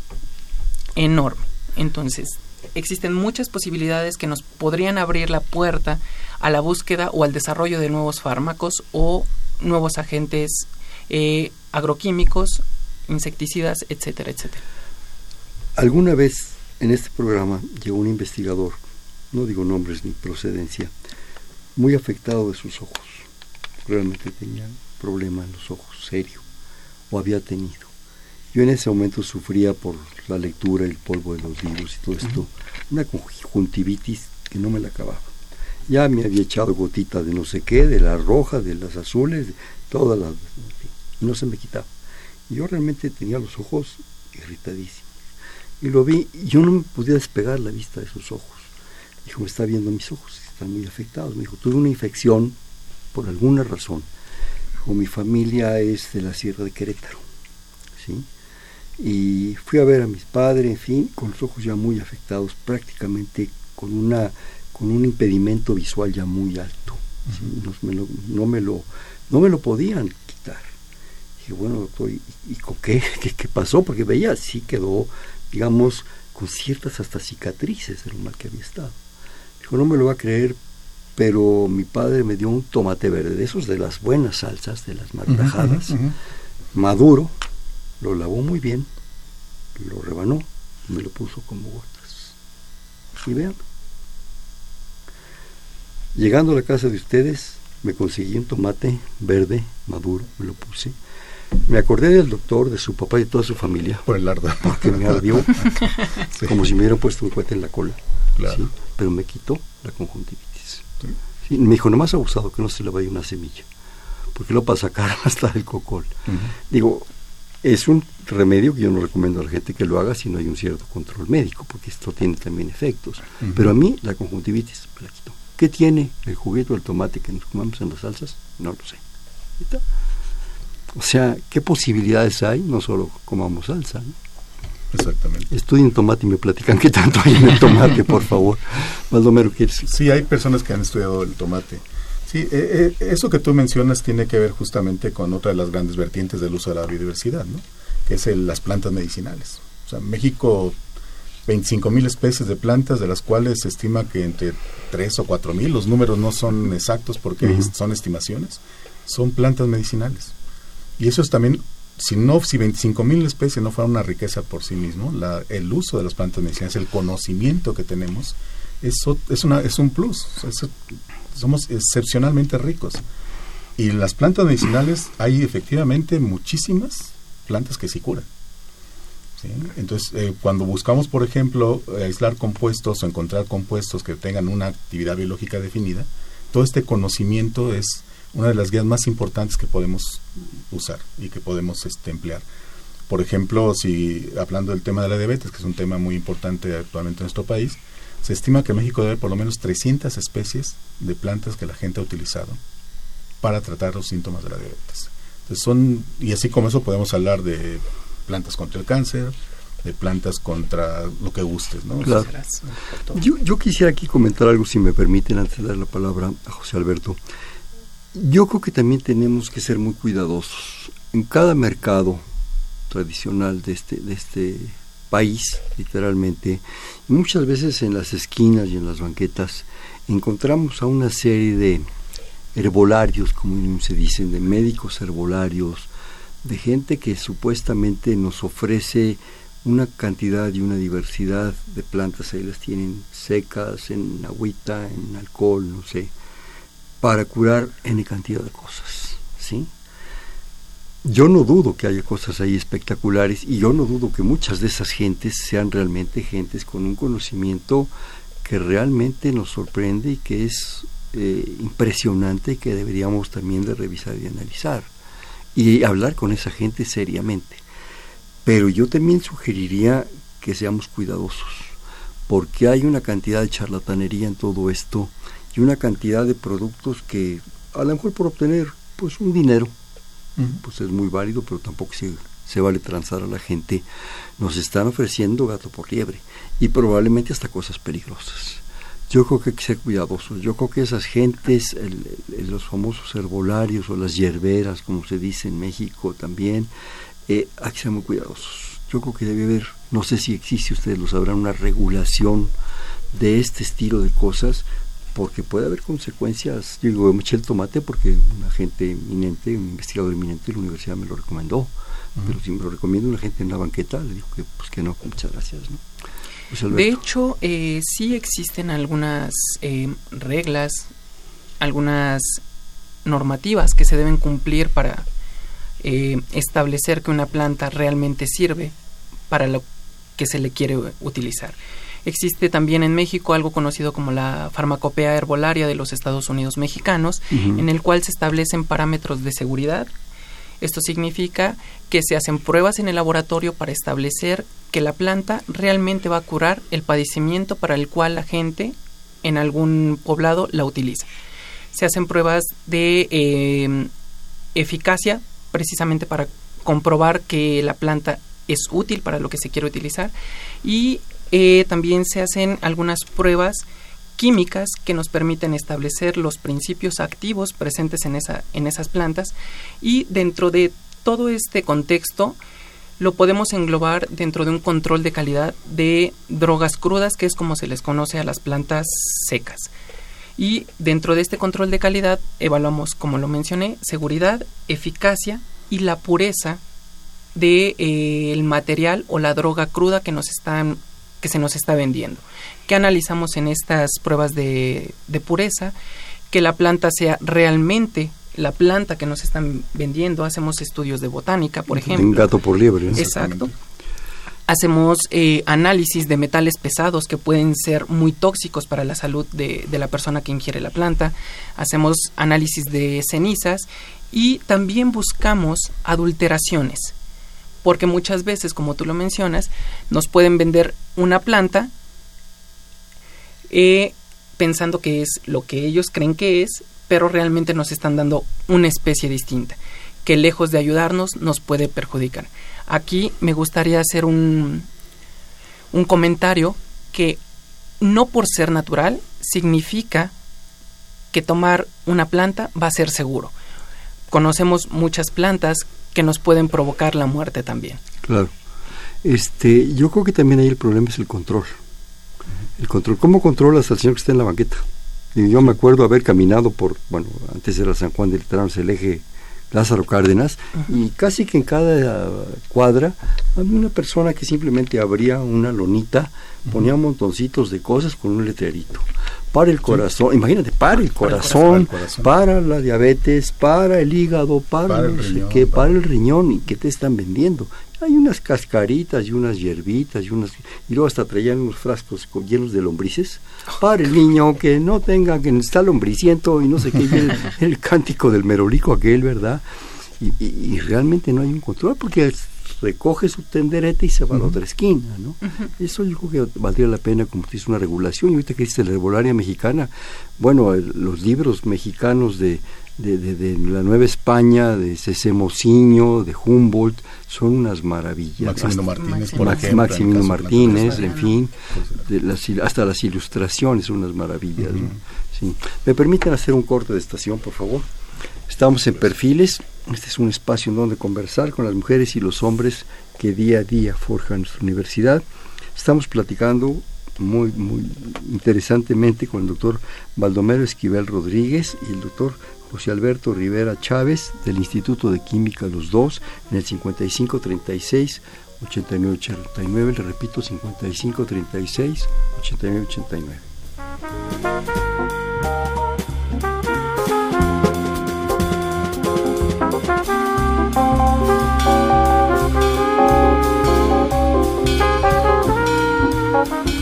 Enorme. Entonces, existen muchas posibilidades que nos podrían abrir la puerta a la búsqueda o al desarrollo de nuevos fármacos o nuevos agentes eh, agroquímicos, insecticidas, etcétera, etcétera. Alguna vez en este programa llegó un investigador, no digo nombres ni procedencia, muy afectado de sus ojos. Realmente tenía problema en los ojos, serio, o había tenido. Yo en ese momento sufría por la lectura, el polvo de los libros y todo esto, una conjuntivitis que no me la acababa. Ya me había echado gotitas de no sé qué, de las rojas, de las azules, de todas las... y no se me quitaba. Yo realmente tenía los ojos irritadísimos. Y lo vi, y yo no me podía despegar la vista de sus ojos. Dijo, me está viendo mis ojos, están muy afectados. Me dijo, tuve una infección por alguna razón. O mi familia es de la Sierra de Querétaro. ¿sí? Y fui a ver a mis padres, en fin, con los ojos ya muy afectados, prácticamente con, una, con un impedimento visual ya muy alto. no, me lo, no, me lo, no me lo podían quitar. Dije, bueno, doctor, ¿y, con qué, *laughs* qué, qué? pasó? Porque veía, sí quedó, digamos, con ciertas hasta cicatrices de lo mal que había estado. Dijo, no me lo va a creer, pero mi padre me dio un tomate verde, de esos de las buenas salsas, de las martajadas, maduro, lo lavó muy bien, lo rebanó y me lo puso como gotas. Y vean, llegando a la casa de ustedes, me conseguí un tomate verde, maduro, me lo puse. Me acordé del doctor, de su papá y de toda su familia. Por el ardo. Porque me ardió, *laughs* como si me hubieran puesto un cohete en la cola. Pero me quitó la conjuntivitis. me dijo, nomás abusado que no se le vaya una semilla, porque lo para sacar *laughs* hasta el cocol. Digo, es un remedio que yo no recomiendo a la gente que lo haga si no hay un cierto control médico, porque esto tiene también efectos. Pero a mí la conjuntivitis me la quitó. ¿Qué tiene el juguete o el tomate que nos comamos en las salsas? No lo sé. O sea, ¿qué posibilidades hay? No solo comamos salsa. ¿no? Exactamente. Estudien tomate y me platican qué tanto hay en el tomate, por *laughs* favor. Baldomero, ¿quieres? Sí, hay personas que han estudiado el tomate. Sí, eh, eh, eso que tú mencionas tiene que ver justamente con otra de las grandes vertientes del uso de la biodiversidad, ¿no? que es las plantas medicinales. O sea, México, 25 mil especies de plantas, de las cuales se estima que entre 3 o 4 mil, los números no son exactos porque son estimaciones, son plantas medicinales. Y eso es también, si no, si 25 mil especies no fuera una riqueza por sí mismo, la, el uso de las plantas medicinales, el conocimiento que tenemos, eso es, una, es un plus. somos excepcionalmente ricos. Y las plantas medicinales hay efectivamente muchísimas plantas que sí curan. Entonces, eh, cuando buscamos, por ejemplo, aislar compuestos o encontrar compuestos que tengan una actividad biológica definida, todo este conocimiento es una de las guías más importantes que podemos usar y que podemos este, emplear. Por ejemplo, si hablando del tema de la diabetes, que es un tema muy importante actualmente en nuestro país, se estima que México debe por lo menos 300 especies de plantas que la gente ha utilizado para tratar los síntomas de la diabetes. Entonces son, y así como eso podemos hablar de plantas contra el cáncer, de plantas contra lo que gustes, ¿no? Yo, yo quisiera aquí comentar algo, si me permiten, antes de dar la palabra a José Alberto. Yo creo que también tenemos que ser muy cuidadosos. En cada mercado tradicional de este, de este país, literalmente, muchas veces en las esquinas y en las banquetas, encontramos a una serie de herbolarios, como se dicen, de médicos herbolarios, de gente que supuestamente nos ofrece una cantidad y una diversidad de plantas, ahí las tienen secas, en agüita, en alcohol, no sé, para curar N cantidad de cosas, ¿sí? Yo no dudo que haya cosas ahí espectaculares y yo no dudo que muchas de esas gentes sean realmente gentes con un conocimiento que realmente nos sorprende y que es eh, impresionante y que deberíamos también de revisar y analizar y hablar con esa gente seriamente. Pero yo también sugeriría que seamos cuidadosos, porque hay una cantidad de charlatanería en todo esto y una cantidad de productos que a lo mejor por obtener pues un dinero pues es muy válido pero tampoco se, se vale transar a la gente. Nos están ofreciendo gato por liebre y probablemente hasta cosas peligrosas. Yo creo que hay que ser cuidadosos. Yo creo que esas gentes los famosos herbolarios o las hierberas como se dice en México también eh, hay que ser muy cuidadosos. Yo creo que debe haber, no sé si existe, ustedes lo sabrán, una regulación de este estilo de cosas, porque puede haber consecuencias. Yo digo, Michel Tomate, porque un agente eminente, un investigador eminente de la universidad me lo recomendó. Pero si me lo recomienda una gente en la banqueta, le digo que, pues, que no, muchas gracias. ¿no? de hecho, eh, sí existen algunas eh, reglas, algunas normativas que se deben cumplir para eh, establecer que una planta realmente sirve para lo que se le quiere utilizar. Existe también en México algo conocido como la farmacopea herbolaria de los Estados Unidos mexicanos, en el cual se establecen parámetros de seguridad. Esto significa que se hacen pruebas en el laboratorio para establecer que la planta realmente va a curar el padecimiento para el cual la gente en algún poblado la utiliza. Se hacen pruebas de eh, eficacia precisamente para comprobar que la planta es útil para lo que se quiere utilizar y eh, también se hacen algunas pruebas químicas que nos permiten establecer los principios activos presentes en, esa, en esas plantas y dentro de todo este contexto lo podemos englobar dentro de un control de calidad de drogas crudas, que es como se les conoce a las plantas secas. Y dentro de este control de calidad evaluamos, como lo mencioné, seguridad, eficacia y la pureza de eh, material o la droga cruda que nos están que se nos está vendiendo. ¿Qué analizamos en estas pruebas de, de pureza? Que la planta sea realmente la planta que nos están vendiendo. Hacemos estudios de botánica, por ejemplo. Un gato por liebre. Exacto. Hacemos eh, análisis de metales pesados que pueden ser muy tóxicos para la salud de, de la persona que ingiere la planta. Hacemos análisis de cenizas y también buscamos adulteraciones porque muchas veces, como tú lo mencionas, nos pueden vender una planta eh, pensando que es lo que ellos creen que es, pero realmente nos están dando una especie distinta, que lejos de ayudarnos nos puede perjudicar. Aquí me gustaría hacer un, un comentario que no por ser natural significa que tomar una planta va a ser seguro. Conocemos muchas plantas que nos pueden provocar la muerte también. Claro. Este, yo creo que también ahí el problema es el control. El control. ¿Cómo controlas al señor que está en la banqueta? Y yo me acuerdo haber caminado por, bueno, antes era San Juan de Letranos, el eje Lázaro Cárdenas, y casi que en cada cuadra había una persona que simplemente abría una lonita, ponía montoncitos de cosas con un letrerito. Para el corazón, imagínate, para el corazón, para, la diabetes, para el hígado, para, el riñón, para el riñón, y qué te están vendiendo. Hay unas cascaritas y unas hierbitas y unas y luego hasta traían unos frascos llenos de lombrices para el niño que no tenga que está lombriciento y no sé qué *laughs* el, cántico del merolico aquel, ¿verdad? Y, y, realmente no hay un control porque recoge su tenderete y se va a la otra esquina, ¿no? Eso yo creo que valdría la pena como dice una regulación. Y ahorita que dice la herbolaria mexicana, bueno, los libros mexicanos de, de, de, la Nueva España, de Cecemociño, de Humboldt, son unas maravillas. Maximino Martínez, por ejemplo, Maximino Martínez, en fin, hasta las ilustraciones son unas maravillas. sí. ¿Me permiten hacer un corte de estación, por favor? Estamos en Perfiles, este es un espacio en donde conversar con las mujeres y los hombres que día a día forjan nuestra universidad. Estamos platicando muy, muy interesantemente con el doctor Baldomero Esquivel Rodríguez y el doctor José Alberto Rivera Chávez del Instituto de Química Los Dos en el 5536 8989, le repito 5536 8989. thank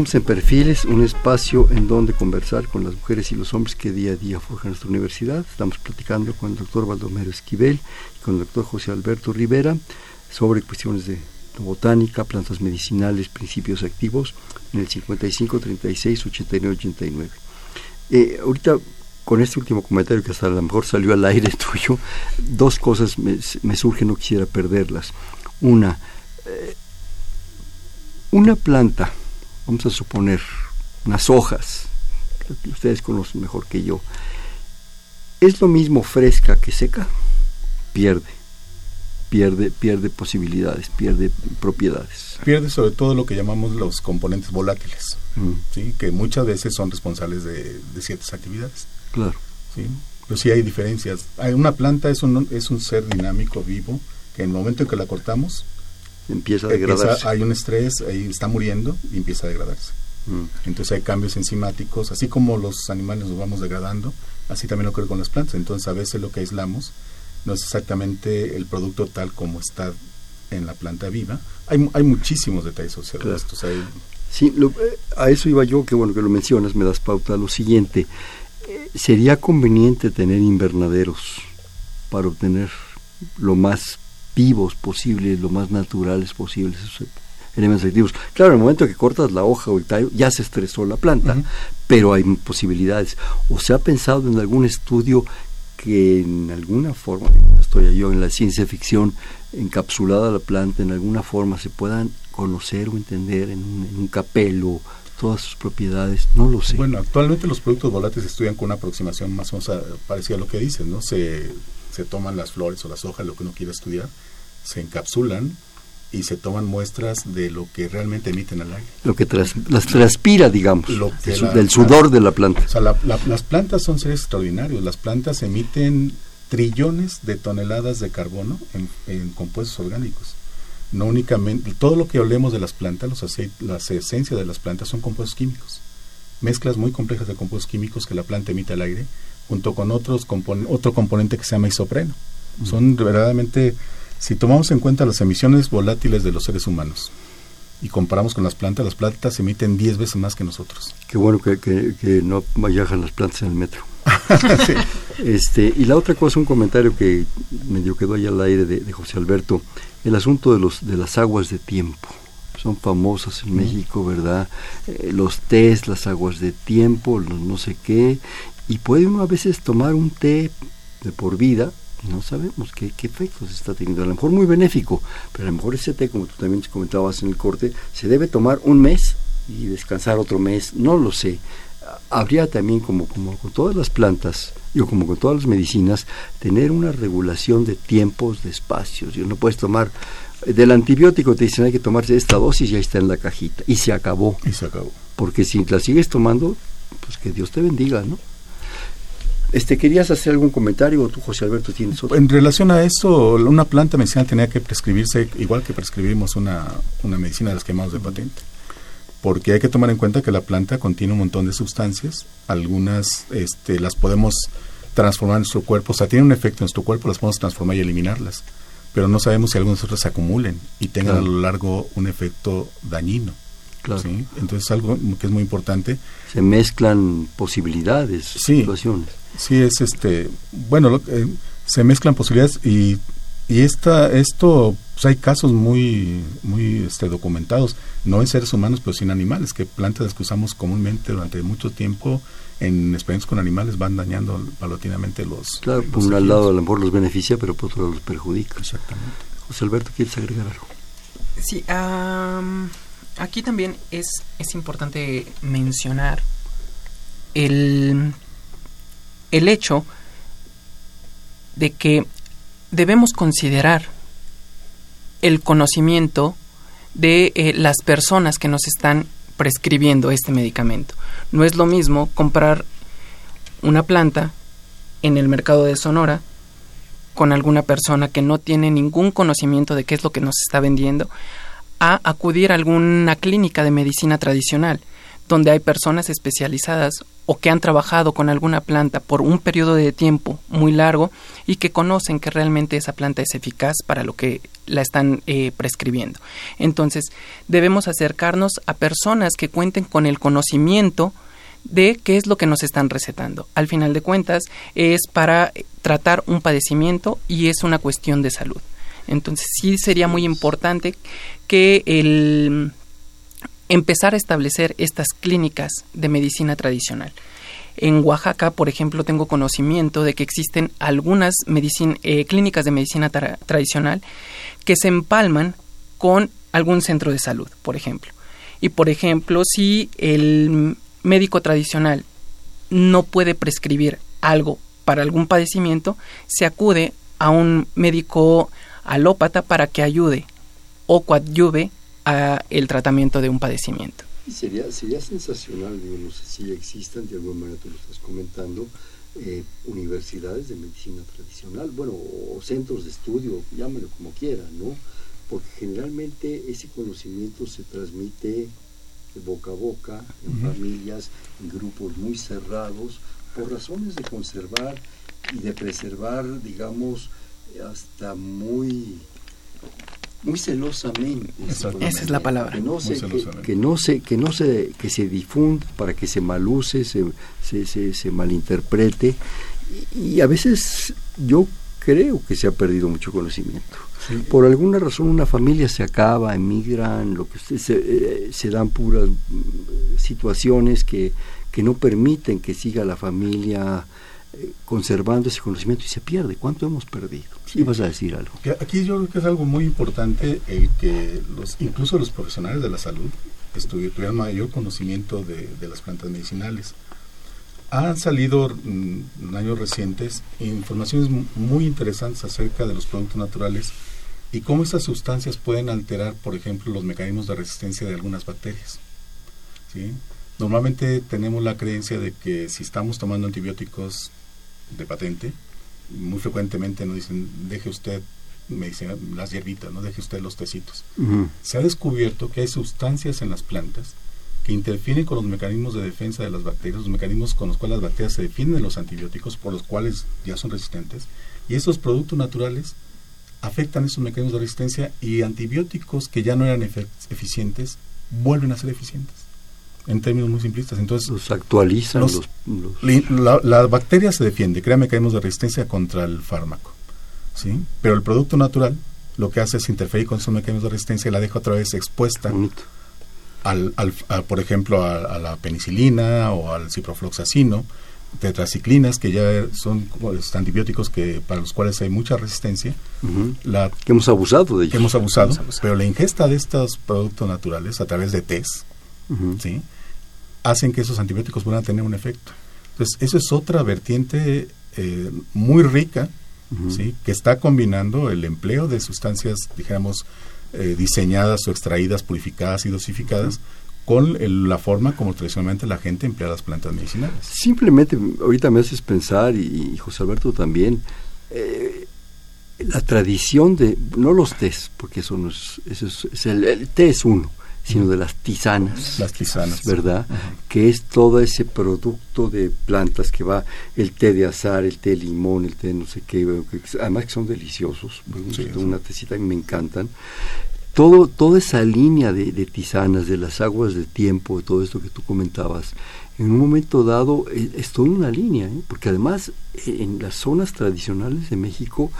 En Perfiles, un espacio en donde conversar con las mujeres y los hombres que día a día forjan nuestra universidad. Estamos platicando con el doctor Baldomero Esquivel y con el doctor José Alberto Rivera sobre cuestiones de botánica, plantas medicinales, principios activos en el 55 36 89 89. ahorita con este último comentario que hasta a lo mejor salió al aire *laughs* tuyo, dos cosas me, me surgen, no quisiera perderlas. Una, eh, una planta, vamos a suponer, unas hojas, que ustedes conocen mejor que yo, ¿es lo mismo fresca que seca? Pierde, pierde, pierde posibilidades, pierde propiedades. Pierde sobre todo lo que llamamos los componentes volátiles, mm. ¿sí? que muchas veces son responsables de, ciertas actividades. Claro. ¿sí? Pero sí hay diferencias. Hay una planta es un, es un ser dinámico, vivo, que en el momento en que la cortamos, empieza a degradarse. hay un estrés, ahí está muriendo y empieza a degradarse. Mm. Entonces hay cambios enzimáticos, así como los animales nos vamos degradando, así también ocurre con las plantas. Entonces a veces lo que aislamos no es exactamente el producto tal como está en la planta viva. Hay, hay muchísimos detalles asociados Sí, eh, a eso iba yo, que bueno que lo mencionas, me das pauta lo siguiente. Eh, sería conveniente tener invernaderos para obtener lo más vivos posibles, lo más naturales posibles esos elementos activos. Claro, en el momento que cortas la hoja o el tallo, ya se estresó la planta, pero hay posibilidades. O se ha pensado en algún estudio que en alguna forma, estoy yo en la ciencia ficción, encapsulada la planta, en alguna forma se puedan conocer o entender en un, capelo todas sus propiedades, no lo sé. Bueno, actualmente los productos volátiles se estudian con una aproximación más o menos parecida a lo que dicen, ¿no? Se, se toman las flores o las hojas, lo que uno quiera estudiar, se encapsulan y se toman muestras de lo que realmente emiten al aire. Lo que las transpira, digamos, del sudor de la planta. O sea, las plantas son seres extraordinarios. Las plantas emiten trillones de toneladas de carbono en, compuestos orgánicos. No únicamente, todo lo que olemos de las plantas, los las esencias de las plantas son compuestos químicos. Mezclas muy complejas de compuestos químicos que la planta emite al aire, junto con otros otro componente que se llama isopreno. Son verdaderamente si tomamos en cuenta las emisiones volátiles de los seres humanos y comparamos con las plantas, las plantas emiten 10 veces más que nosotros. Qué bueno que, que, no viajan las plantas en el metro. *laughs* este, y la otra cosa, un comentario que medio quedó ahí al aire de, José Alberto, el asunto de, los, de las aguas de tiempo. Son famosas en México, ¿verdad? Eh, los tés, las aguas de tiempo, los no sé qué. Y puede uno a veces tomar un té de por vida no sabemos qué, efectos está teniendo. A lo mejor muy benéfico, pero a lo mejor ese té, como tú también comentabas en el corte, se debe tomar un mes y descansar otro mes, no lo sé. Habría también, como, como con todas las plantas, yo como con todas las medicinas, tener una regulación de tiempos, de espacios. Yo no puedes tomar del antibiótico te dicen hay que tomarse esta dosis y ahí está en la cajita y se acabó. Y se acabó. Porque si la sigues tomando, pues que Dios te bendiga, ¿no? Este, ¿Querías hacer algún comentario o tú, José Alberto, tienes otro? En relación a eso, una planta medicinal tenía que prescribirse igual que prescribimos una, una medicina de las quemados de patente. Porque hay que tomar en cuenta que la planta contiene un montón de sustancias, algunas este, las podemos transformar en nuestro cuerpo, o sea, tiene un efecto en nuestro cuerpo, las podemos transformar y eliminarlas, pero no sabemos si algunas otras se acumulen y tengan a lo largo un efecto dañino. Claro. ¿sí? Entonces, algo que es muy importante. Se mezclan posibilidades, situaciones. Sí, es este, bueno, eh, se mezclan posibilidades y, y esta, esto, pues hay casos muy, muy este, documentados, no en seres humanos, pero sí en animales, que plantas que usamos comúnmente durante mucho tiempo en experimentos con animales van dañando paulatinamente los... Claro, por un lado a lo mejor los beneficia, pero por otro lado los perjudica. Exactamente. José Alberto, ¿quieres agregar algo? Sí, aquí también es, es importante mencionar el el hecho de que debemos considerar el conocimiento de eh, las personas que nos están prescribiendo este medicamento. No es lo mismo comprar una planta en el mercado de Sonora con alguna persona que no tiene ningún conocimiento de qué es lo que nos está vendiendo a acudir a alguna clínica de medicina tradicional donde hay personas especializadas o que han trabajado con alguna planta por un periodo de tiempo muy largo y que conocen que realmente esa planta es eficaz para lo que la están eh, prescribiendo. Entonces, debemos acercarnos a personas que cuenten con el conocimiento de qué es lo que nos están recetando. Al final de cuentas, es para tratar un padecimiento y es una cuestión de salud. Entonces, sí sería muy importante que el empezar a establecer estas clínicas de medicina tradicional. En Oaxaca, por ejemplo, tengo conocimiento de que existen algunas eh, clínicas de medicina tradicional que se empalman con algún centro de salud, por ejemplo. Y, por ejemplo, si el médico tradicional no puede prescribir algo para algún padecimiento, se acude a un médico alópata para que ayude o coadyuve el tratamiento de un padecimiento. sería, sería sensacional, no sé si existan, de alguna manera tú lo estás comentando, eh, universidades de medicina tradicional, bueno, o centros de estudio, llámelo como quiera, ¿no? Porque generalmente ese conocimiento se transmite de boca a boca, en familias, en grupos muy cerrados, por razones de conservar y de preservar, digamos, hasta muy muy celosamente. Esa es la palabra. Que no se, que, no se, que no se, que se difunda para que se maluse, se, se, se, malinterprete. Y, a veces yo creo que se ha perdido mucho conocimiento. Por alguna razón una familia se acaba, emigran, lo que se, eh, se dan puras mm, situaciones que, que no permiten que siga la familia eh, conservando ese conocimiento y se pierde. ¿Cuánto hemos perdido? Sí. vas a decir algo. Aquí yo creo que es algo muy importante el que los, incluso los profesionales de la salud tuvieran mayor conocimiento de, las plantas medicinales. Han salido mm, en años recientes informaciones muy interesantes acerca de los productos naturales y cómo estas sustancias pueden alterar, por ejemplo, los mecanismos de resistencia de algunas bacterias. ¿sí? Normalmente tenemos la creencia de que si estamos tomando antibióticos de patente, muy frecuentemente nos dicen, deje usted medicina, las hierbitas, no deje usted los tecitos. Se ha descubierto que hay sustancias en las plantas que interfieren con los mecanismos de defensa de las bacterias, los mecanismos con los cuales las bacterias se defienden de los antibióticos, por los cuales ya son resistentes, y esos productos naturales afectan esos mecanismos de resistencia y antibióticos que ya no eran eficientes vuelven a ser eficientes en términos muy simplistas. Entonces, los actualizan. Los, La, bacteria se defiende, crea mecanismos de resistencia contra el fármaco. ¿sí? Pero el producto natural lo que hace es interferir con esos mecanismos de resistencia y la deja otra vez expuesta, al, al por ejemplo, a, la penicilina o al ciprofloxacino, tetraciclinas, que ya son antibióticos que para los cuales hay mucha resistencia. la, que hemos abusado de ellos. Que hemos abusado, pero la ingesta de estos productos naturales a través de test ¿sí? Hacen que esos antibióticos puedan tener un efecto. Entonces, eso es otra vertiente eh, muy rica, ¿sí? que está combinando el empleo de sustancias, dijéramos, eh, diseñadas o extraídas, purificadas y dosificadas, con la forma como tradicionalmente la gente emplea las plantas medicinales. Simplemente, ahorita me haces pensar, y, José Alberto también, eh, la tradición de, no los tés, porque eso, no es, eso es, el, el, té es uno, sino de las tisanas. Las tisanas. ¿Verdad? Que es todo ese producto de plantas que va, el té de azar, el té de limón, el té no sé qué, además que son deliciosos. una tecita que me encantan. Todo, toda esa línea de, tisanas, de las aguas de tiempo, de todo esto que tú comentabas, en un momento dado es, es toda una línea, ¿eh? porque además en las zonas tradicionales de México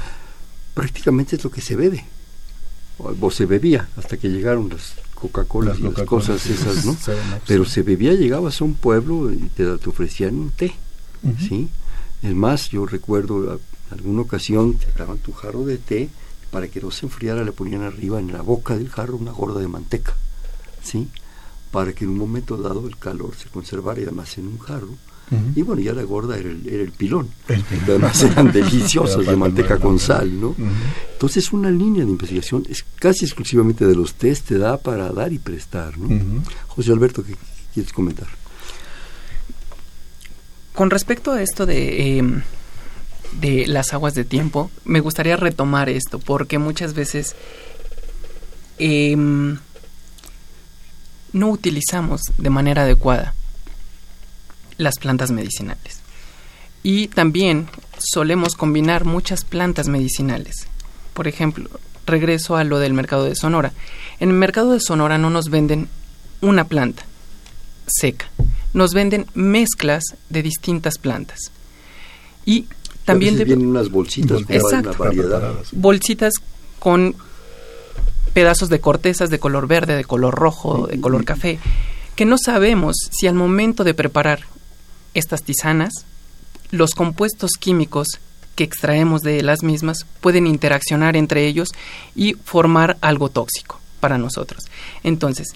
prácticamente es lo que se bebe o se bebía hasta que llegaron las Coca-Cola y las cosas esas, ¿no? *laughs* Pero se bebía, llegabas a un pueblo y te, ofrecían un té, ¿sí? Es más, yo recuerdo en alguna ocasión te daban tu jarro de té para que no se enfriara le ponían arriba en la boca del jarro una gorda de manteca, ¿sí? Para que en un momento dado el calor se conservara y además en un jarro y bueno, ya la gorda era el, era el pilón. Además eran *laughs* deliciosos de manteca con sal, ¿no? Entonces una línea de investigación es casi exclusivamente de los test te da para dar y prestar, ¿no? José Alberto, ¿qué quieres comentar? Con respecto a esto de, em, de las aguas de tiempo, me gustaría retomar esto, porque muchas veces... Eh, no utilizamos de manera adecuada las plantas medicinales. Y también solemos combinar muchas plantas medicinales. Por ejemplo, regreso a lo del mercado de Sonora. En el mercado de Sonora no nos venden una planta seca, nos venden mezclas de distintas plantas. Y también de, vienen unas bolsitas Exacto. variedad. Bolsitas con pedazos de cortezas de color verde, de color rojo, de color café, que no sabemos si al momento de preparar estas tisanas, los compuestos químicos que extraemos de las mismas pueden interaccionar entre ellos y formar algo tóxico para nosotros. Entonces,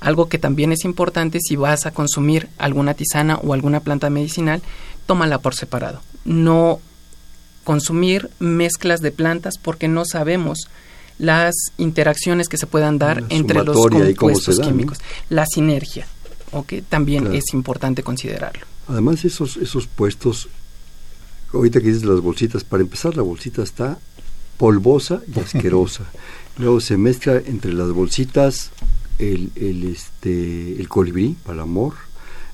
algo que también es importante si vas a consumir alguna tisana o alguna planta medicinal, tómala por separado. No consumir mezclas de plantas porque no sabemos las interacciones que se puedan dar entre los compuestos químicos, la sinergia, que también es importante considerarlo. Además esos esos puestos ahorita que dices las bolsitas, para empezar la bolsita está polvosa y *laughs* asquerosa. Luego se mezcla entre las bolsitas el, el, este, el colibrí para el amor,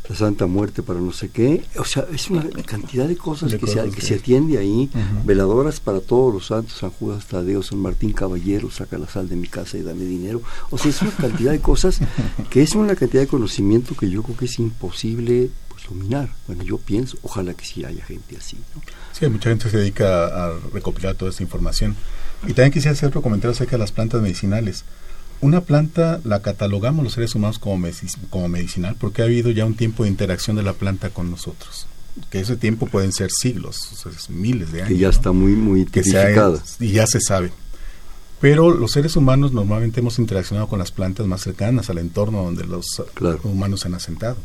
la Santa Muerte para no sé qué. O sea, es una cantidad de cosas que, se, que, se, atiende ahí. Veladoras para todos los santos, San Judas Tadeo, San Martín Caballero, saca la sal de mi casa y dame dinero. O sea, es una cantidad de cosas que es una cantidad de conocimiento que yo creo que es imposible pues, dominar. Bueno, yo pienso, ojalá que sí haya gente así. ¿no? Sí, mucha gente se dedica a, recopilar toda esta información. Y también quisiera hacer otro comentario acerca de las plantas medicinales. Una planta la catalogamos los seres humanos como, como medicinal porque ha habido ya un tiempo de interacción de la planta con nosotros. Que ese tiempo pueden ser siglos, miles de años. Que ya está muy, muy que Y ya se sabe. Pero los seres humanos normalmente hemos interaccionado con las plantas más cercanas al entorno donde los humanos se han asentado.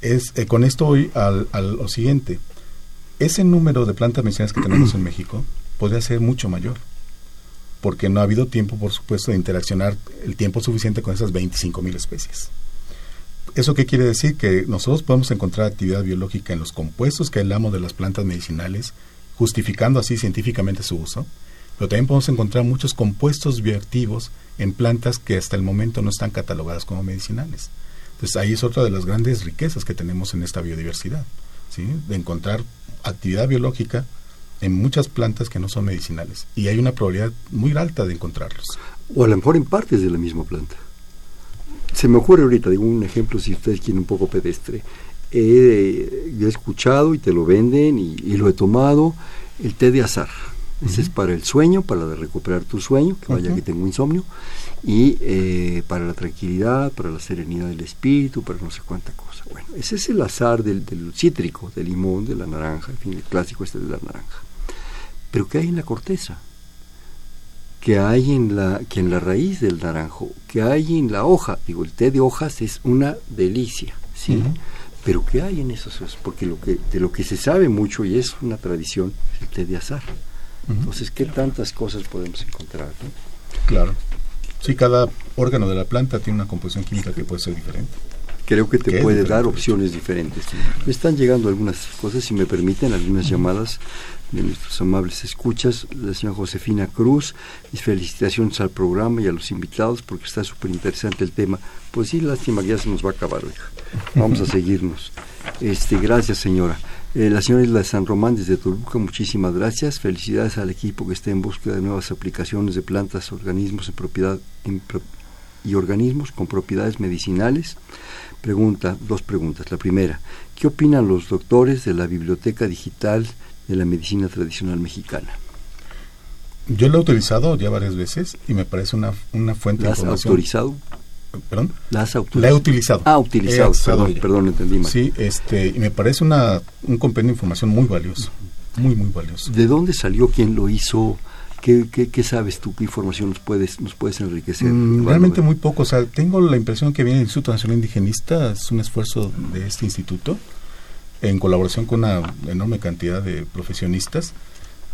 Es, eh, con esto voy al, al, lo siguiente. Ese número de plantas medicinales que tenemos en México podría ser mucho mayor porque no ha habido tiempo, por supuesto, de interaccionar el tiempo suficiente con esas 25.000 especies. ¿Eso qué quiere decir? Que nosotros podemos encontrar actividad biológica en los compuestos que hablamos de las plantas medicinales, justificando así científicamente su uso, pero también podemos encontrar muchos compuestos bioactivos en plantas que hasta el momento no están catalogadas como medicinales. Entonces ahí es otra de las grandes riquezas que tenemos en esta biodiversidad, de encontrar actividad biológica en muchas plantas que no son medicinales y hay una probabilidad muy alta de encontrarlos. O a lo mejor en partes de la misma planta. Se me ocurre ahorita, digo un ejemplo si ustedes quieren un poco pedestre. he escuchado y te lo venden y, lo he tomado, el té de azar. Ese es para el sueño, para recuperar tu sueño, que vaya que tengo insomnio, y eh, para la tranquilidad, para la serenidad del espíritu, para no sé cuánta cosa. Bueno, ese es el azar del, del cítrico, del limón, de la naranja, en fin, el clásico este de la naranja. Pero ¿qué hay en la corteza? ¿Qué hay en la, que en la raíz del naranjo? ¿Qué hay en la hoja? Digo, el té de hojas es una delicia, ¿sí? Pero ¿qué hay en esos? Porque lo que, de lo que se sabe mucho y es una tradición es el té de azar. Entonces, ¿qué tantas cosas podemos encontrar? Claro. Sí, cada órgano de la planta tiene una composición química que puede ser diferente. Creo que te puede dar opciones diferentes. Me están llegando algunas cosas, si me permiten, algunas llamadas de nuestros amables escuchas, la señora Josefina Cruz, mis felicitaciones al programa y a los invitados porque está súper interesante el tema. Pues sí, lástima que ya se nos va a acabar, hija. Vamos a *laughs* seguirnos. Este, gracias, señora. Eh, la señora Isla de San Román desde Toluca, muchísimas gracias. Felicidades al equipo que está en búsqueda de nuevas aplicaciones de plantas, organismos en propiedad y organismos con propiedades medicinales. Pregunta, dos preguntas. La primera, ¿qué opinan los doctores de la biblioteca digital de la medicina tradicional mexicana. Yo lo he utilizado ya varias veces y me parece una, una fuente de información. ¿La has autorizado? ¿Perdón? ¿La has autorizado? La he utilizado. Ah, utilizado, perdón, perdón, entendí mal. Sí, este, y me parece una, un compendio de información muy valioso, muy, muy valioso. ¿De dónde salió? ¿Quién lo hizo? ¿Qué, qué, qué sabes tú? ¿Qué información nos puedes, nos puedes enriquecer? Mm, realmente muy poco. O sea, tengo la impresión que viene del Instituto Nacional Indigenista, es un esfuerzo de este instituto en colaboración con una enorme cantidad de profesionistas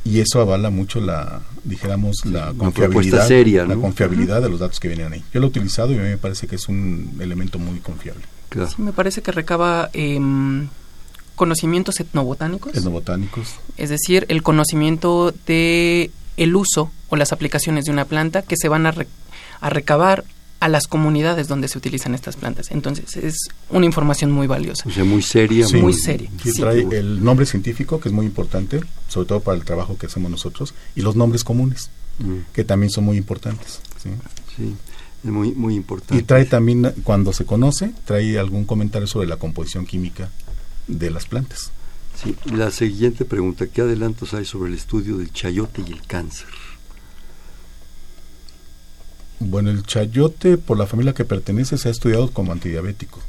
y eso avala mucho la dijéramos la confiabilidad seria, la confiabilidad de los datos que vienen ahí. Yo lo he utilizado y a mí me parece que es un elemento muy confiable. Sí, me parece que recaba em, conocimientos etnobotánicos. Etnobotánicos. Es decir el conocimiento de el uso o las aplicaciones de una planta que se van a, a recabar a las comunidades donde se utilizan estas plantas. Entonces, es una información muy valiosa. O sea, muy seria. muy seria. Sí, trae el nombre científico, que es muy importante, sobre todo para el trabajo que hacemos nosotros, y los nombres comunes, mm. que también son muy importantes. Sí, sí es muy, muy importante. Y trae también, cuando se conoce, trae algún comentario sobre la composición química de las plantas. Sí, la siguiente pregunta, ¿qué adelantos hay sobre el estudio del chayote y el cáncer? Bueno, el chayote, por la familia que pertenece, se ha estudiado como antidiabético.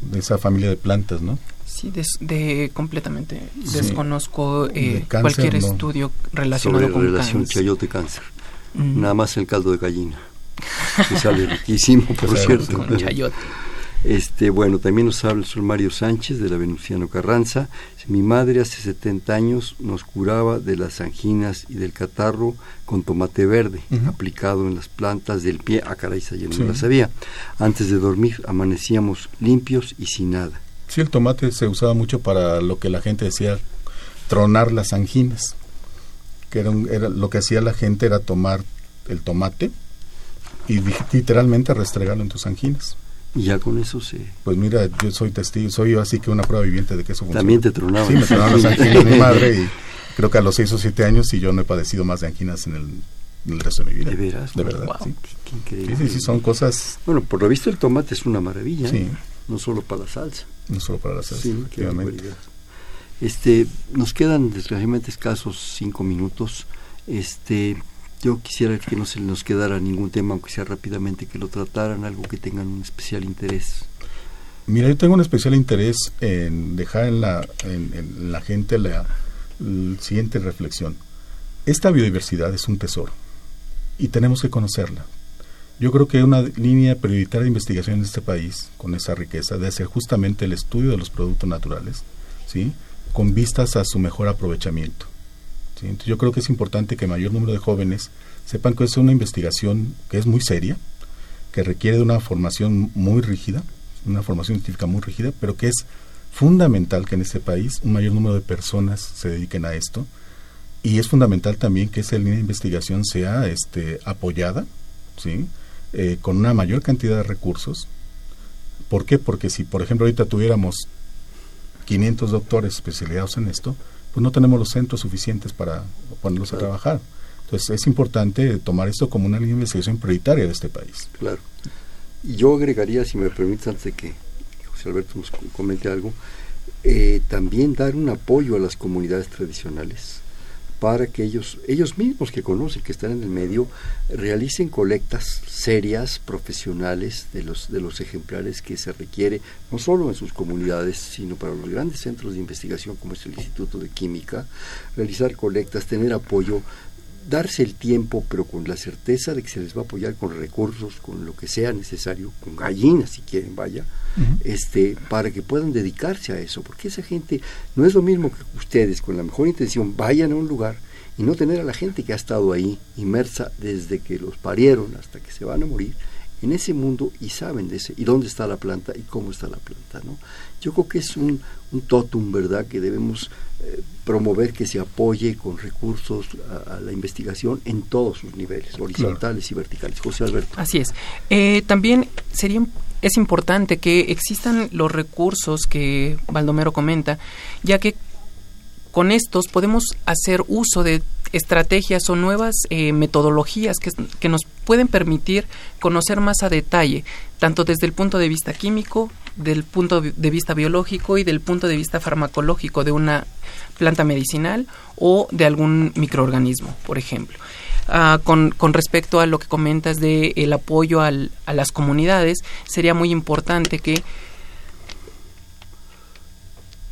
De esa familia de plantas, ¿no? Sí, de, completamente desconozco eh, cualquier estudio relacionado Sobre con relación chayote-cáncer. Mm. Nada más el caldo de gallina. *laughs* que sale riquísimo, *laughs* por cierto. Con chayote. Este, bueno, también nos habla el señor Mario Sánchez de la Venustiano Carranza. Mi madre hace 70 años nos curaba de las anginas y del catarro con tomate verde aplicado en las plantas del pie. Ah, caray, esa yo no la sabía. Antes de dormir amanecíamos limpios y sin nada. Sí, el tomate se usaba mucho para lo que la gente decía tronar las anginas. Que era, era lo que hacía la gente era tomar el tomate y literalmente restregarlo en tus anginas. Y ya con eso se... Pues mira, yo soy testigo, soy así que una prueba viviente de que eso funciona. También te tronaba. Sí, me tronaban las anginas mi madre *laughs* y creo que a los 6 o 7 años y yo no he padecido más de anginas en el, resto de mi vida. De veras. De verdad, sí. Qué, increíble. Sí, sí, son cosas... Bueno, por lo visto el tomate es una maravilla, sí. no solo para la salsa. No solo para la salsa, sí, efectivamente. Este, nos quedan desgraciadamente escasos 5 minutos. Este, yo quisiera que no se nos quedara ningún tema, aunque sea rápidamente, que lo trataran, algo que tengan un especial interés. Mira, yo tengo un especial interés en dejar en la, en, la gente la, siguiente reflexión. Esta biodiversidad es un tesoro y tenemos que conocerla. Yo creo que una línea prioritaria de investigación en este país, con esa riqueza, debe ser justamente el estudio de los productos naturales, ¿sí? con vistas a su mejor aprovechamiento yo creo que es importante que mayor número de jóvenes sepan que es una investigación que es muy seria, que requiere de una formación muy rígida, una formación científica muy rígida, pero que es fundamental que en este país un mayor número de personas se dediquen a esto y es fundamental también que esa línea de investigación sea este, apoyada, ¿sí? Eh, con una mayor cantidad de recursos. ¿Por qué? Porque si, por ejemplo, ahorita tuviéramos 500 doctores especializados en esto, pues no tenemos los centros suficientes para ponerlos a trabajar. Entonces es importante tomar esto como una línea de investigación prioritaria de este país. Claro. Y yo agregaría, si me permites, antes de que José Alberto nos comente algo, eh, también dar un apoyo a las comunidades tradicionales para que ellos, ellos mismos que conocen, que están en el medio, realicen colectas serias, profesionales de los, de los ejemplares que se requiere, no solo en sus comunidades, sino para los grandes centros de investigación como es el Instituto de Química, realizar colectas, tener apoyo darse el tiempo, pero con la certeza de que se les va a apoyar con recursos, con lo que sea necesario, con gallinas si quieren, vaya, este, para que puedan dedicarse a eso, porque esa gente no es lo mismo que ustedes con la mejor intención vayan a un lugar y no tener a la gente que ha estado ahí inmersa desde que los parieron hasta que se van a morir en ese mundo y saben de ese y dónde está la planta y cómo está la planta, ¿no? Yo creo que es un, un totum, ¿verdad? Que debemos eh, promover que se apoye con recursos a, la investigación en todos sus niveles, horizontales y verticales. José Alberto. Así es. Eh, también sería es importante que existan los recursos que Baldomero comenta, ya que con estos podemos hacer uso de estrategias o nuevas eh, metodologías que, que, nos pueden permitir conocer más a detalle, tanto desde el punto de vista químico, del punto de vista biológico y del punto de vista farmacológico de una planta medicinal o de algún microorganismo, por ejemplo. Ah, con, con, respecto a lo que comentas de el apoyo al, a las comunidades, sería muy importante que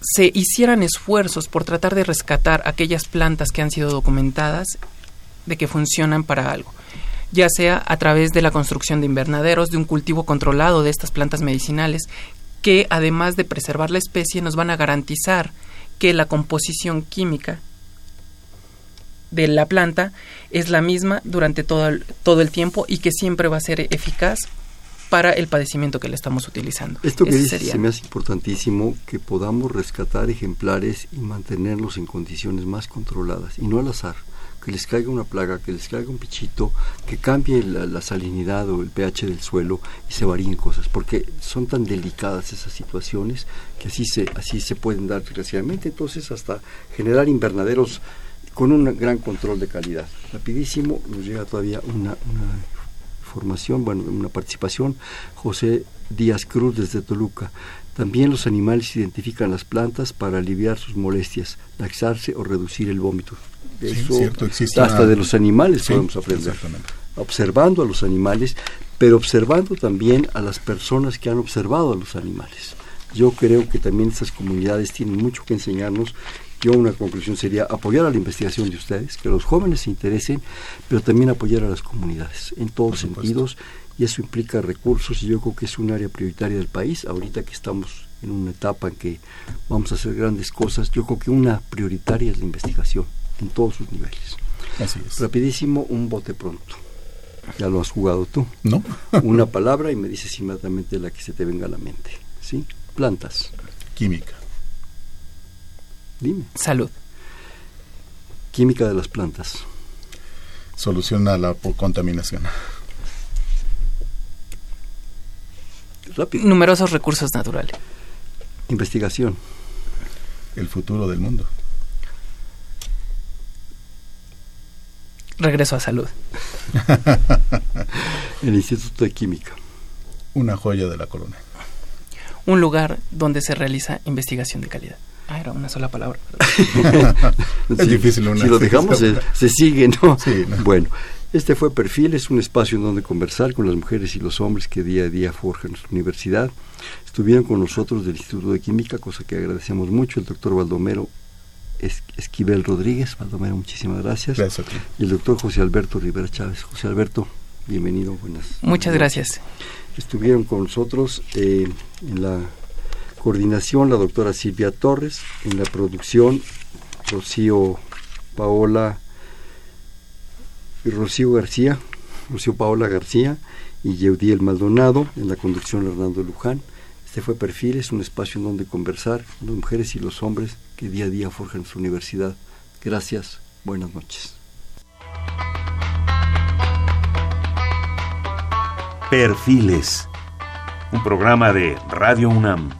se hicieran esfuerzos por tratar de rescatar aquellas plantas que han sido documentadas de que funcionan para algo, ya sea a través de la construcción de invernaderos, de un cultivo controlado de estas plantas medicinales, que además de preservar la especie nos van a garantizar que la composición química de la planta es la misma durante todo el, todo el tiempo y que siempre va a ser eficaz para el padecimiento que le estamos utilizando. Esto que dice se me hace importantísimo que podamos rescatar ejemplares y mantenerlos en condiciones más controladas y no al azar, que les caiga una plaga, que les caiga un pichito, que cambie la, salinidad o el pH del suelo y se varíen cosas, porque son tan delicadas esas situaciones que así se, así se pueden dar desgraciadamente, entonces hasta generar invernaderos con un gran control de calidad. Rapidísimo, nos llega todavía una, una información, bueno, una participación, José Díaz Cruz desde Toluca. También los animales identifican las plantas para aliviar sus molestias, laxarse o reducir el vómito. Eso hasta de los animales podemos aprender. Observando a los animales, pero observando también a las personas que han observado a los animales. Yo creo que también estas comunidades tienen mucho que enseñarnos. Yo una conclusión sería apoyar a la investigación de ustedes, que los jóvenes se interesen, pero también apoyar a las comunidades en todos sentidos y eso implica recursos y yo creo que es un área prioritaria del país. Ahorita que estamos en una etapa en que vamos a hacer grandes cosas, yo creo que una prioritaria es la investigación en todos sus niveles. Así es. Rapidísimo, un bote pronto. Ya lo has jugado tú. No. *laughs* una palabra y me dices inmediatamente la que se te venga a la mente. ¿Sí? Plantas. Química. Dime. Salud. Química de las plantas. Solución a la contaminación. Numerosos recursos naturales. Investigación. El futuro del mundo. Regreso a salud. *laughs* El Instituto de Química. Una joya de la corona. Un lugar donde se realiza investigación de calidad. Ah, era una sola palabra. *laughs* es difícil una. Si lo *laughs* dejamos, se, sigue, ¿no? Sí, ¿no? Bueno, este fue Perfil, es un espacio en donde conversar con las mujeres y los hombres que día a día forjan nuestra universidad. Estuvieron con nosotros del Instituto de Química, cosa que agradecemos mucho, el doctor Baldomero Esquivel Rodríguez. Baldomero, muchísimas gracias. Gracias Y el doctor José Alberto Rivera Chávez. José Alberto, bienvenido, buenas. Muchas gracias. Estuvieron con nosotros eh, en la coordinación la doctora Silvia Torres, en la producción Rocío Paola Rocío García, Rocío Paola García y Yeudiel Maldonado, en la conducción Hernando Luján. Este fue Perfiles, un espacio en donde conversar con las mujeres y los hombres que día a día forjan su universidad. Gracias, buenas noches. Perfiles, un programa de Radio UNAM.